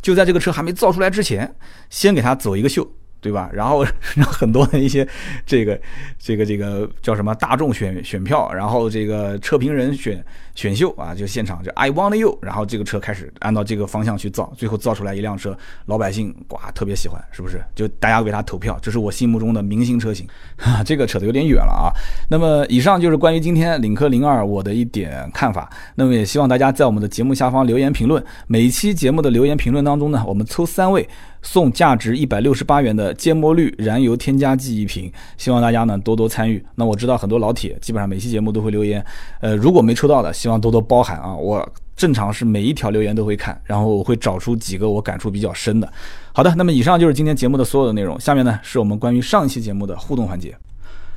就在这个车还没造出来之前，先给他走一个秀。对吧？然后让很多的一些这个这个这个叫什么大众选选票，然后这个车评人选选秀啊，就现场就 I want you，然后这个车开始按照这个方向去造，最后造出来一辆车，老百姓哇特别喜欢，是不是？就大家为他投票，这是我心目中的明星车型。这个扯得有点远了啊。那么以上就是关于今天领克零二我的一点看法。那么也希望大家在我们的节目下方留言评论。每一期节目的留言评论当中呢，我们抽三位。送价值一百六十八元的芥末绿燃油添加剂一瓶，希望大家呢多多参与。那我知道很多老铁基本上每期节目都会留言，呃，如果没抽到的，希望多多包涵啊。我正常是每一条留言都会看，然后我会找出几个我感触比较深的。好的，那么以上就是今天节目的所有的内容。下面呢是我们关于上一期节目的互动环节。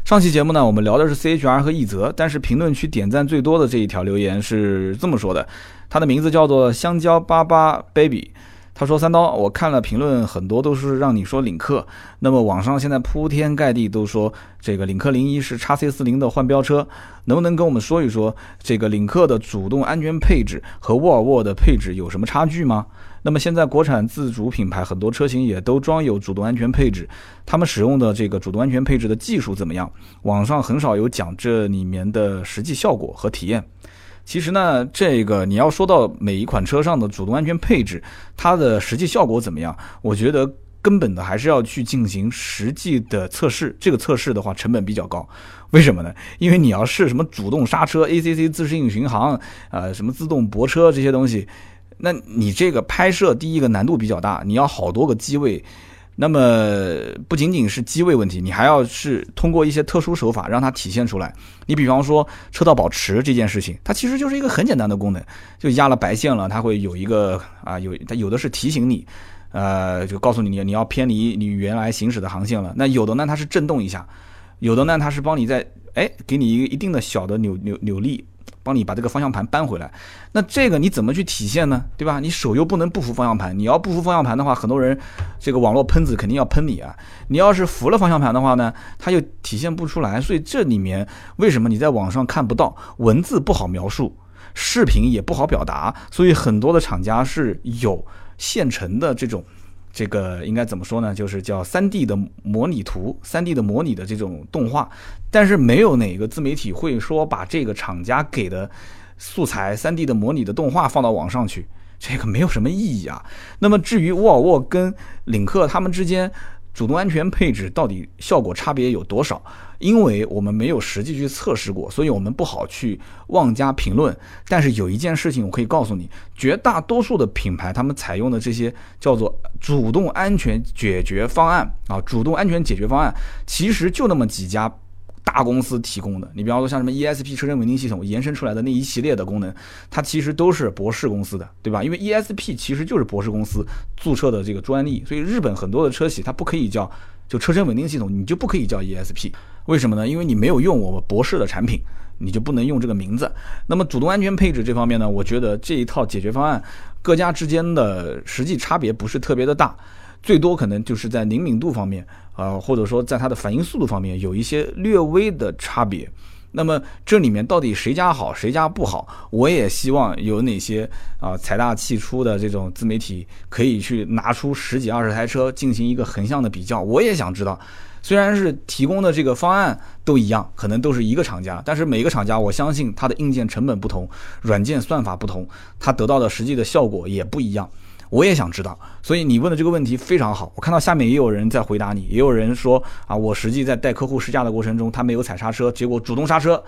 上期节目呢我们聊的是 CHR 和奕泽，但是评论区点赞最多的这一条留言是这么说的，他的名字叫做香蕉巴巴 baby。他说：“三刀，我看了评论，很多都是让你说领克。那么网上现在铺天盖地都说这个领克零一是叉 C 四零的换标车，能不能跟我们说一说这个领克的主动安全配置和沃尔沃的配置有什么差距吗？那么现在国产自主品牌很多车型也都装有主动安全配置，他们使用的这个主动安全配置的技术怎么样？网上很少有讲这里面的实际效果和体验。”其实呢，这个你要说到每一款车上的主动安全配置，它的实际效果怎么样？我觉得根本的还是要去进行实际的测试。这个测试的话，成本比较高。为什么呢？因为你要试什么主动刹车、ACC 自适应巡航，呃，什么自动泊车这些东西，那你这个拍摄第一个难度比较大，你要好多个机位。那么不仅仅是机位问题，你还要是通过一些特殊手法让它体现出来。你比方说车道保持这件事情，它其实就是一个很简单的功能，就压了白线了，它会有一个啊有它有的是提醒你，呃就告诉你你你要偏离你原来行驶的航线了。那有的呢它是震动一下，有的呢它是帮你在哎给你一个一定的小的扭扭扭力。帮你把这个方向盘搬回来，那这个你怎么去体现呢？对吧？你手又不能不扶方向盘，你要不扶方向盘的话，很多人这个网络喷子肯定要喷你啊。你要是扶了方向盘的话呢，它又体现不出来。所以这里面为什么你在网上看不到文字不好描述，视频也不好表达？所以很多的厂家是有现成的这种。这个应该怎么说呢？就是叫三 D 的模拟图，三 D 的模拟的这种动画，但是没有哪个自媒体会说把这个厂家给的素材三 D 的模拟的动画放到网上去，这个没有什么意义啊。那么至于沃尔沃跟领克他们之间。主动安全配置到底效果差别有多少？因为我们没有实际去测试过，所以我们不好去妄加评论。但是有一件事情我可以告诉你，绝大多数的品牌他们采用的这些叫做主动安全解决方案啊，主动安全解决方案其实就那么几家。大公司提供的，你比方说像什么 ESP 车身稳定系统延伸出来的那一系列的功能，它其实都是博世公司的，对吧？因为 ESP 其实就是博世公司注册的这个专利，所以日本很多的车企它不可以叫就车身稳定系统，你就不可以叫 ESP，为什么呢？因为你没有用我们博世的产品，你就不能用这个名字。那么主动安全配置这方面呢，我觉得这一套解决方案各家之间的实际差别不是特别的大。最多可能就是在灵敏度方面，呃，或者说在它的反应速度方面有一些略微的差别。那么这里面到底谁家好，谁家不好？我也希望有哪些啊财大气粗的这种自媒体可以去拿出十几二十台车进行一个横向的比较。我也想知道，虽然是提供的这个方案都一样，可能都是一个厂家，但是每个厂家我相信它的硬件成本不同，软件算法不同，它得到的实际的效果也不一样。我也想知道，所以你问的这个问题非常好。我看到下面也有人在回答你，也有人说啊，我实际在带客户试驾的过程中，他没有踩刹车，结果主动刹车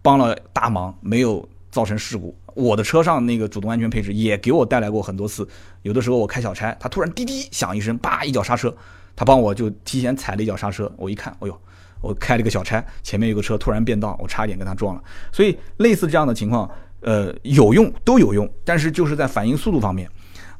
帮了大忙，没有造成事故。我的车上那个主动安全配置也给我带来过很多次，有的时候我开小差，他突然滴滴响一声，叭一脚刹车，他帮我就提前踩了一脚刹车。我一看，哎呦，我开了个小差，前面有个车突然变道，我差一点跟他撞了。所以类似这样的情况，呃，有用都有用，但是就是在反应速度方面。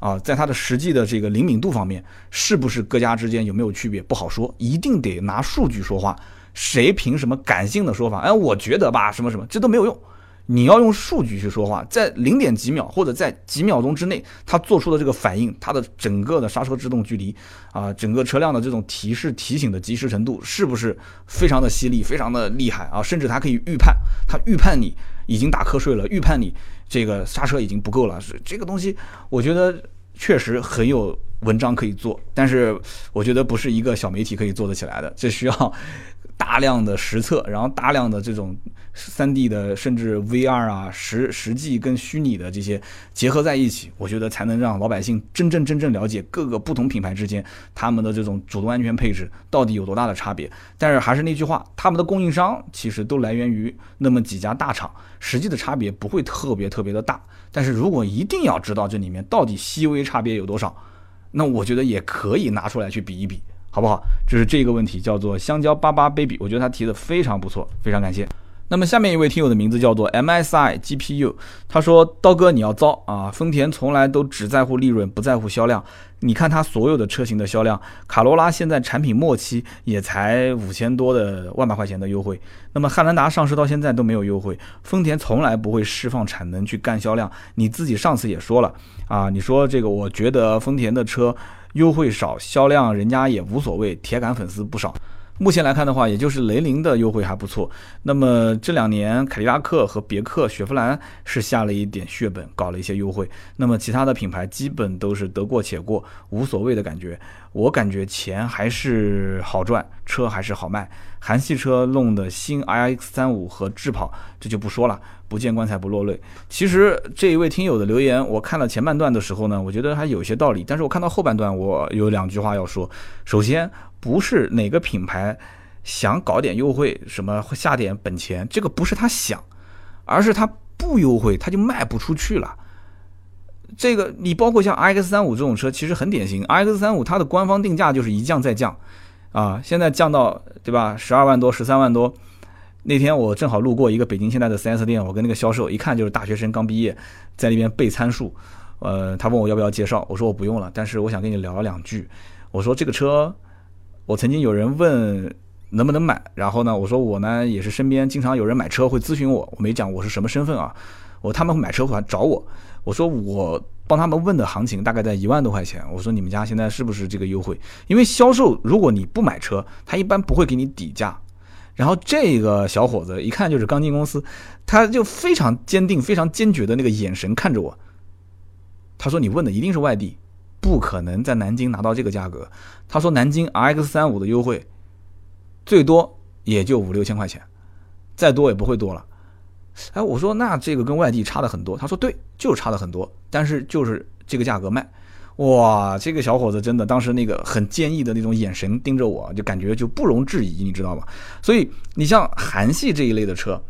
啊，在它的实际的这个灵敏度方面，是不是各家之间有没有区别不好说，一定得拿数据说话。谁凭什么感性的说法？哎，我觉得吧，什么什么，这都没有用。你要用数据去说话，在零点几秒或者在几秒钟之内，它做出的这个反应，它的整个的刹车制动距离啊，整个车辆的这种提示提醒的及时程度，是不是非常的犀利，非常的厉害啊？甚至它可以预判，它预判你已经打瞌睡了，预判你这个刹车已经不够了。这个东西，我觉得。确实很有文章可以做，但是我觉得不是一个小媒体可以做得起来的，这需要大量的实测，然后大量的这种三 D 的，甚至 VR 啊，实实际跟虚拟的这些结合在一起，我觉得才能让老百姓真正真正了解各个不同品牌之间他们的这种主动安全配置到底有多大的差别。但是还是那句话，他们的供应商其实都来源于那么几家大厂，实际的差别不会特别特别的大。但是如果一定要知道这里面到底细微差别有多少，那我觉得也可以拿出来去比一比，好不好？就是这个问题叫做香蕉巴巴 baby，我觉得他提的非常不错，非常感谢。那么下面一位听友的名字叫做 MSI GPU，他说：“刀哥你要糟啊！丰田从来都只在乎利润，不在乎销量。你看它所有的车型的销量，卡罗拉现在产品末期也才五千多的万把块钱的优惠。那么汉兰达上市到现在都没有优惠，丰田从来不会释放产能去干销量。你自己上次也说了啊，你说这个我觉得丰田的车优惠少，销量人家也无所谓，铁杆粉丝不少。”目前来看的话，也就是雷凌的优惠还不错。那么这两年，凯迪拉克和别克、雪佛兰是下了一点血本，搞了一些优惠。那么其他的品牌基本都是得过且过，无所谓的感觉。我感觉钱还是好赚，车还是好卖。韩系车弄的新 iX 三五和智跑，这就不说了，不见棺材不落泪。其实这一位听友的留言，我看了前半段的时候呢，我觉得还有些道理。但是我看到后半段，我有两句话要说。首先。不是哪个品牌想搞点优惠，什么下点本钱，这个不是他想，而是他不优惠，他就卖不出去了。这个你包括像 iX 三五这种车，其实很典型。iX 三五它的官方定价就是一降再降，啊，现在降到对吧，十二万多，十三万多。那天我正好路过一个北京现代的 4S 店，我跟那个销售一看就是大学生刚毕业，在那边背参数。呃，他问我要不要介绍，我说我不用了，但是我想跟你聊两句。我说这个车。我曾经有人问能不能买，然后呢，我说我呢也是身边经常有人买车会咨询我，我没讲我是什么身份啊，我他们买车会找我，我说我帮他们问的行情大概在一万多块钱，我说你们家现在是不是这个优惠？因为销售如果你不买车，他一般不会给你底价。然后这个小伙子一看就是刚进公司，他就非常坚定、非常坚决的那个眼神看着我，他说你问的一定是外地。不可能在南京拿到这个价格。他说南京 R X 三五的优惠最多也就五六千块钱，再多也不会多了。哎，我说那这个跟外地差的很多。他说对，就差的很多，但是就是这个价格卖。哇，这个小伙子真的当时那个很坚毅的那种眼神盯着我，就感觉就不容置疑，你知道吧？所以你像韩系这一类的车。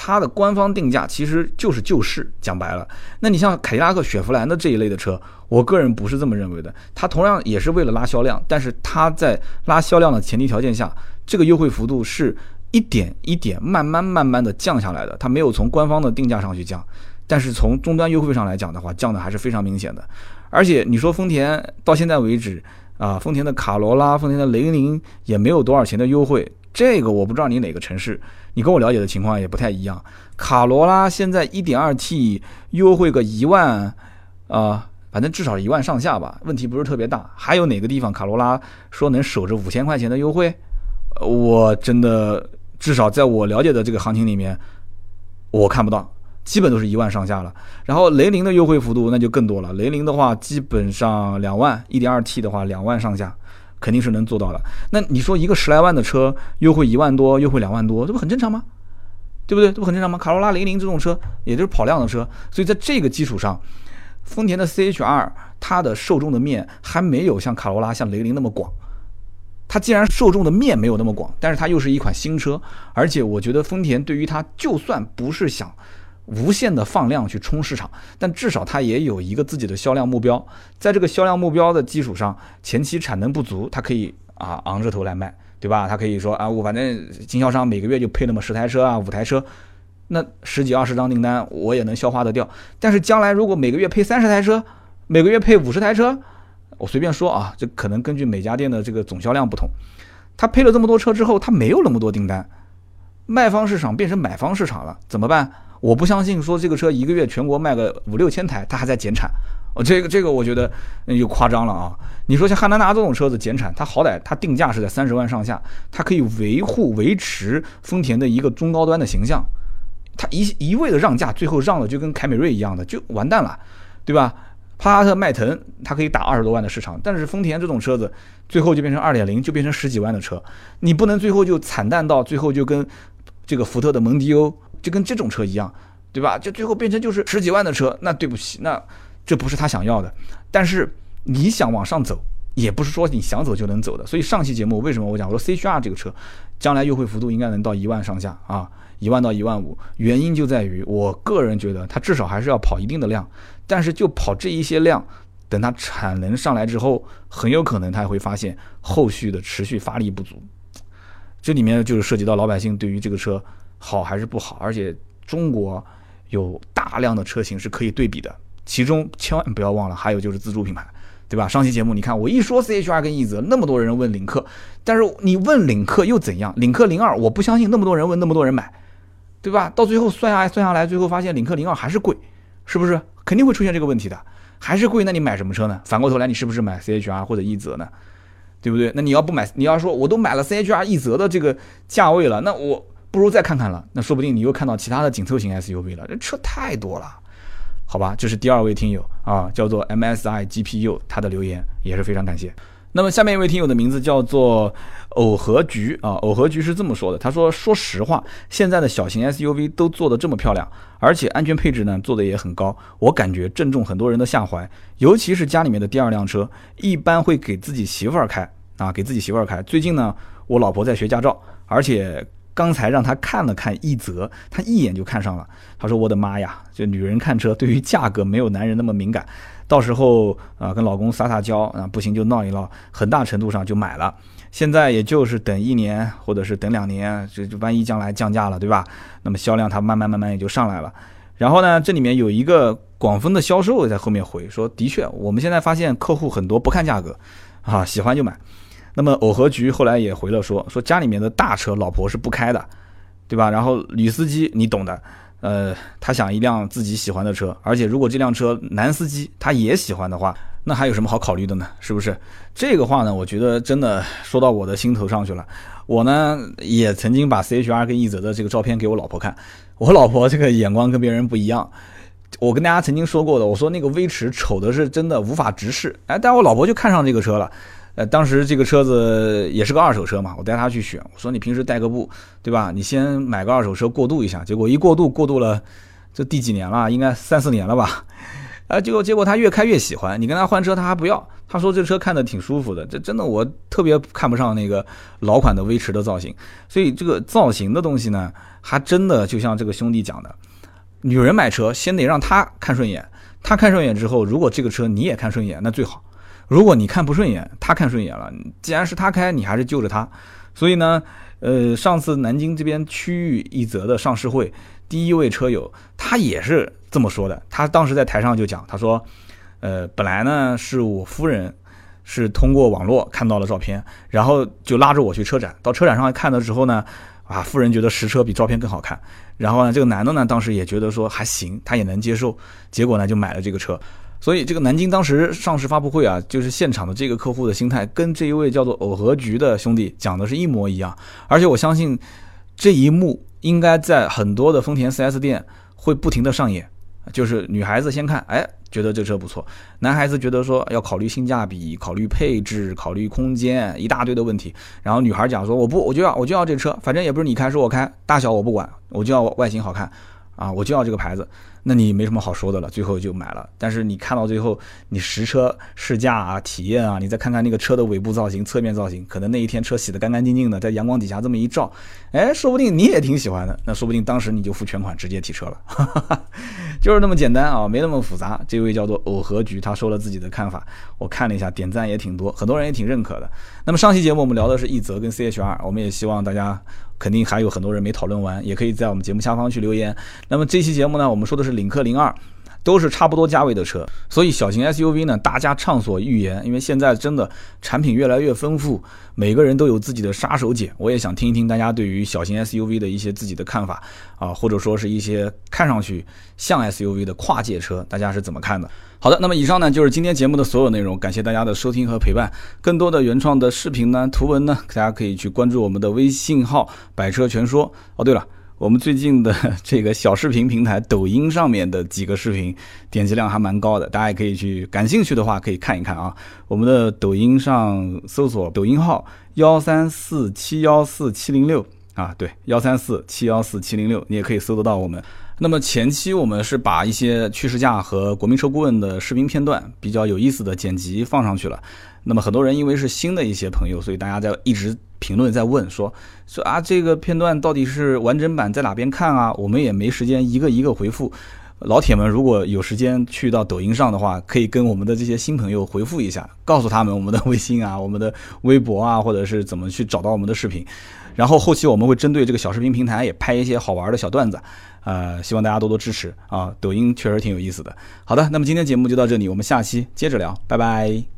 它的官方定价其实就是救市，讲白了。那你像凯迪拉克、雪佛兰的这一类的车，我个人不是这么认为的。它同样也是为了拉销量，但是它在拉销量的前提条件下，这个优惠幅度是一点一点慢慢慢慢的降下来的。它没有从官方的定价上去降，但是从终端优惠上来讲的话，降的还是非常明显的。而且你说丰田到现在为止啊，丰田的卡罗拉、丰田的雷凌也没有多少钱的优惠。这个我不知道你哪个城市，你跟我了解的情况也不太一样。卡罗拉现在 1.2T 优惠个一万，啊，反正至少一万上下吧，问题不是特别大。还有哪个地方卡罗拉说能守着五千块钱的优惠？我真的至少在我了解的这个行情里面，我看不到，基本都是一万上下了。然后雷凌的优惠幅度那就更多了，雷凌的话基本上两万，1.2T 的话两万上下。肯定是能做到的。那你说一个十来万的车优惠一万多，优惠两万多，这不很正常吗？对不对？这不很正常吗？卡罗拉、雷凌这种车，也就是跑量的车，所以在这个基础上，丰田的 CHR 它的受众的面还没有像卡罗拉、像雷凌那么广。它既然受众的面没有那么广，但是它又是一款新车，而且我觉得丰田对于它，就算不是想。无限的放量去冲市场，但至少它也有一个自己的销量目标。在这个销量目标的基础上，前期产能不足，它可以啊昂着头来卖，对吧？它可以说啊，我反正经销商每个月就配那么十台车啊，五台车，那十几二十张订单我也能消化得掉。但是将来如果每个月配三十台车，每个月配五十台车，我随便说啊，这可能根据每家店的这个总销量不同，他配了这么多车之后，他没有那么多订单，卖方市场变成买方市场了，怎么办？我不相信说这个车一个月全国卖个五六千台，它还在减产，哦，这个这个我觉得有夸张了啊！你说像汉兰达这种车子减产，它好歹它定价是在三十万上下，它可以维护维持丰田的一个中高端的形象，它一一味的让价，最后让的就跟凯美瑞一样的，就完蛋了，对吧？帕萨特、迈腾它可以打二十多万的市场，但是丰田这种车子最后就变成二点零，就变成十几万的车，你不能最后就惨淡到最后就跟这个福特的蒙迪欧。就跟这种车一样，对吧？就最后变成就是十几万的车，那对不起，那这不是他想要的。但是你想往上走，也不是说你想走就能走的。所以上期节目为什么我讲我说 CHR 这个车将来优惠幅度应该能到一万上下啊，一万到一万五，原因就在于我个人觉得它至少还是要跑一定的量，但是就跑这一些量，等它产能上来之后，很有可能它会发现后续的持续发力不足。这里面就是涉及到老百姓对于这个车。好还是不好，而且中国有大量的车型是可以对比的，其中千万不要忘了还有就是自主品牌，对吧？上期节目你看我一说 C H R 跟奕泽，那么多人问领克，但是你问领克又怎样？领克零二我不相信那么多人问那么多人买，对吧？到最后算下来算下来，最后发现领克零二还是贵，是不是？肯定会出现这个问题的。还是贵，那你买什么车呢？反过头来，你是不是买 C H R 或者奕泽呢？对不对？那你要不买，你要说我都买了 C H R 奕泽的这个价位了，那我不如再看看了。那说不定你又看到其他的紧凑型 S U V 了，这车太多了，好吧？这是第二位听友啊，叫做 M S I G P U，他的留言也是非常感谢。那么下面一位听友的名字叫做耦合菊啊，耦合菊是这么说的，他说：“说实话，现在的小型 SUV 都做的这么漂亮，而且安全配置呢做的也很高，我感觉正中很多人的下怀。尤其是家里面的第二辆车，一般会给自己媳妇儿开啊，给自己媳妇儿开。最近呢，我老婆在学驾照，而且刚才让他看了看一泽，他一眼就看上了。他说：我的妈呀，这女人看车对于价格没有男人那么敏感。”到时候啊，跟老公撒撒娇啊，不行就闹一闹，很大程度上就买了。现在也就是等一年，或者是等两年，这万一将来降价了，对吧？那么销量它慢慢慢慢也就上来了。然后呢，这里面有一个广丰的销售在后面回说，的确，我们现在发现客户很多不看价格，啊，喜欢就买。那么耦合局后来也回了说，说家里面的大车老婆是不开的，对吧？然后女司机你懂的。呃，他想一辆自己喜欢的车，而且如果这辆车男司机他也喜欢的话，那还有什么好考虑的呢？是不是？这个话呢，我觉得真的说到我的心头上去了。我呢也曾经把 C H R 跟奕泽的这个照片给我老婆看，我老婆这个眼光跟别人不一样。我跟大家曾经说过的，我说那个威驰丑的是真的无法直视，哎，但我老婆就看上这个车了。呃，当时这个车子也是个二手车嘛，我带他去选，我说你平时代个步，对吧？你先买个二手车过渡一下。结果一过渡，过渡了，这第几年了？应该三四年了吧？啊，结果结果他越开越喜欢，你跟他换车他还不要，他说这车看的挺舒服的。这真的我特别看不上那个老款的威驰的造型，所以这个造型的东西呢，还真的就像这个兄弟讲的，女人买车先得让他看顺眼，他看顺眼之后，如果这个车你也看顺眼，那最好。如果你看不顺眼，他看顺眼了，既然是他开，你还是就着他。所以呢，呃，上次南京这边区域一泽的上市会，第一位车友他也是这么说的。他当时在台上就讲，他说，呃，本来呢是我夫人是通过网络看到了照片，然后就拉着我去车展。到车展上看的时候呢，啊，夫人觉得实车比照片更好看。然后呢，这个男的呢当时也觉得说还行，他也能接受。结果呢就买了这个车。所以这个南京当时上市发布会啊，就是现场的这个客户的心态，跟这一位叫做耦合菊的兄弟讲的是一模一样。而且我相信这一幕应该在很多的丰田 4S 店会不停的上演，就是女孩子先看，哎，觉得这车不错；男孩子觉得说要考虑性价比、考虑配置、考虑空间，一大堆的问题。然后女孩讲说，我不，我就要，我就要这车，反正也不是你开，是我开，大小我不管，我就要外形好看。啊，我就要这个牌子，那你没什么好说的了，最后就买了。但是你看到最后，你实车试驾啊、体验啊，你再看看那个车的尾部造型、侧面造型，可能那一天车洗得干干净净的，在阳光底下这么一照，哎，说不定你也挺喜欢的。那说不定当时你就付全款直接提车了，就是那么简单啊，没那么复杂。这位叫做耦合菊，他说了自己的看法，我看了一下，点赞也挺多，很多人也挺认可的。那么上期节目我们聊的是奕泽跟 CHR，我们也希望大家。肯定还有很多人没讨论完，也可以在我们节目下方去留言。那么这期节目呢，我们说的是领克零二，都是差不多价位的车，所以小型 SUV 呢，大家畅所欲言，因为现在真的产品越来越丰富，每个人都有自己的杀手锏。我也想听一听大家对于小型 SUV 的一些自己的看法啊，或者说是一些看上去像 SUV 的跨界车，大家是怎么看的？好的，那么以上呢就是今天节目的所有内容，感谢大家的收听和陪伴。更多的原创的视频呢、图文呢，大家可以去关注我们的微信号“百车全说”。哦，对了，我们最近的 这个小视频平台抖音上面的几个视频点击量还蛮高的，大家也可以去，感兴趣的话可以看一看啊。我们的抖音上搜索抖音号幺三四七幺四七零六啊，对，幺三四七幺四七零六，你也可以搜得到我们。那么前期我们是把一些趋势价和国民车顾问的视频片段比较有意思的剪辑放上去了。那么很多人因为是新的一些朋友，所以大家在一直评论在问说说啊这个片段到底是完整版在哪边看啊？我们也没时间一个一个回复。老铁们如果有时间去到抖音上的话，可以跟我们的这些新朋友回复一下，告诉他们我们的微信啊、我们的微博啊，或者是怎么去找到我们的视频。然后后期我们会针对这个小视频平台也拍一些好玩的小段子，呃，希望大家多多支持啊。抖音确实挺有意思的。好的，那么今天节目就到这里，我们下期接着聊，拜拜。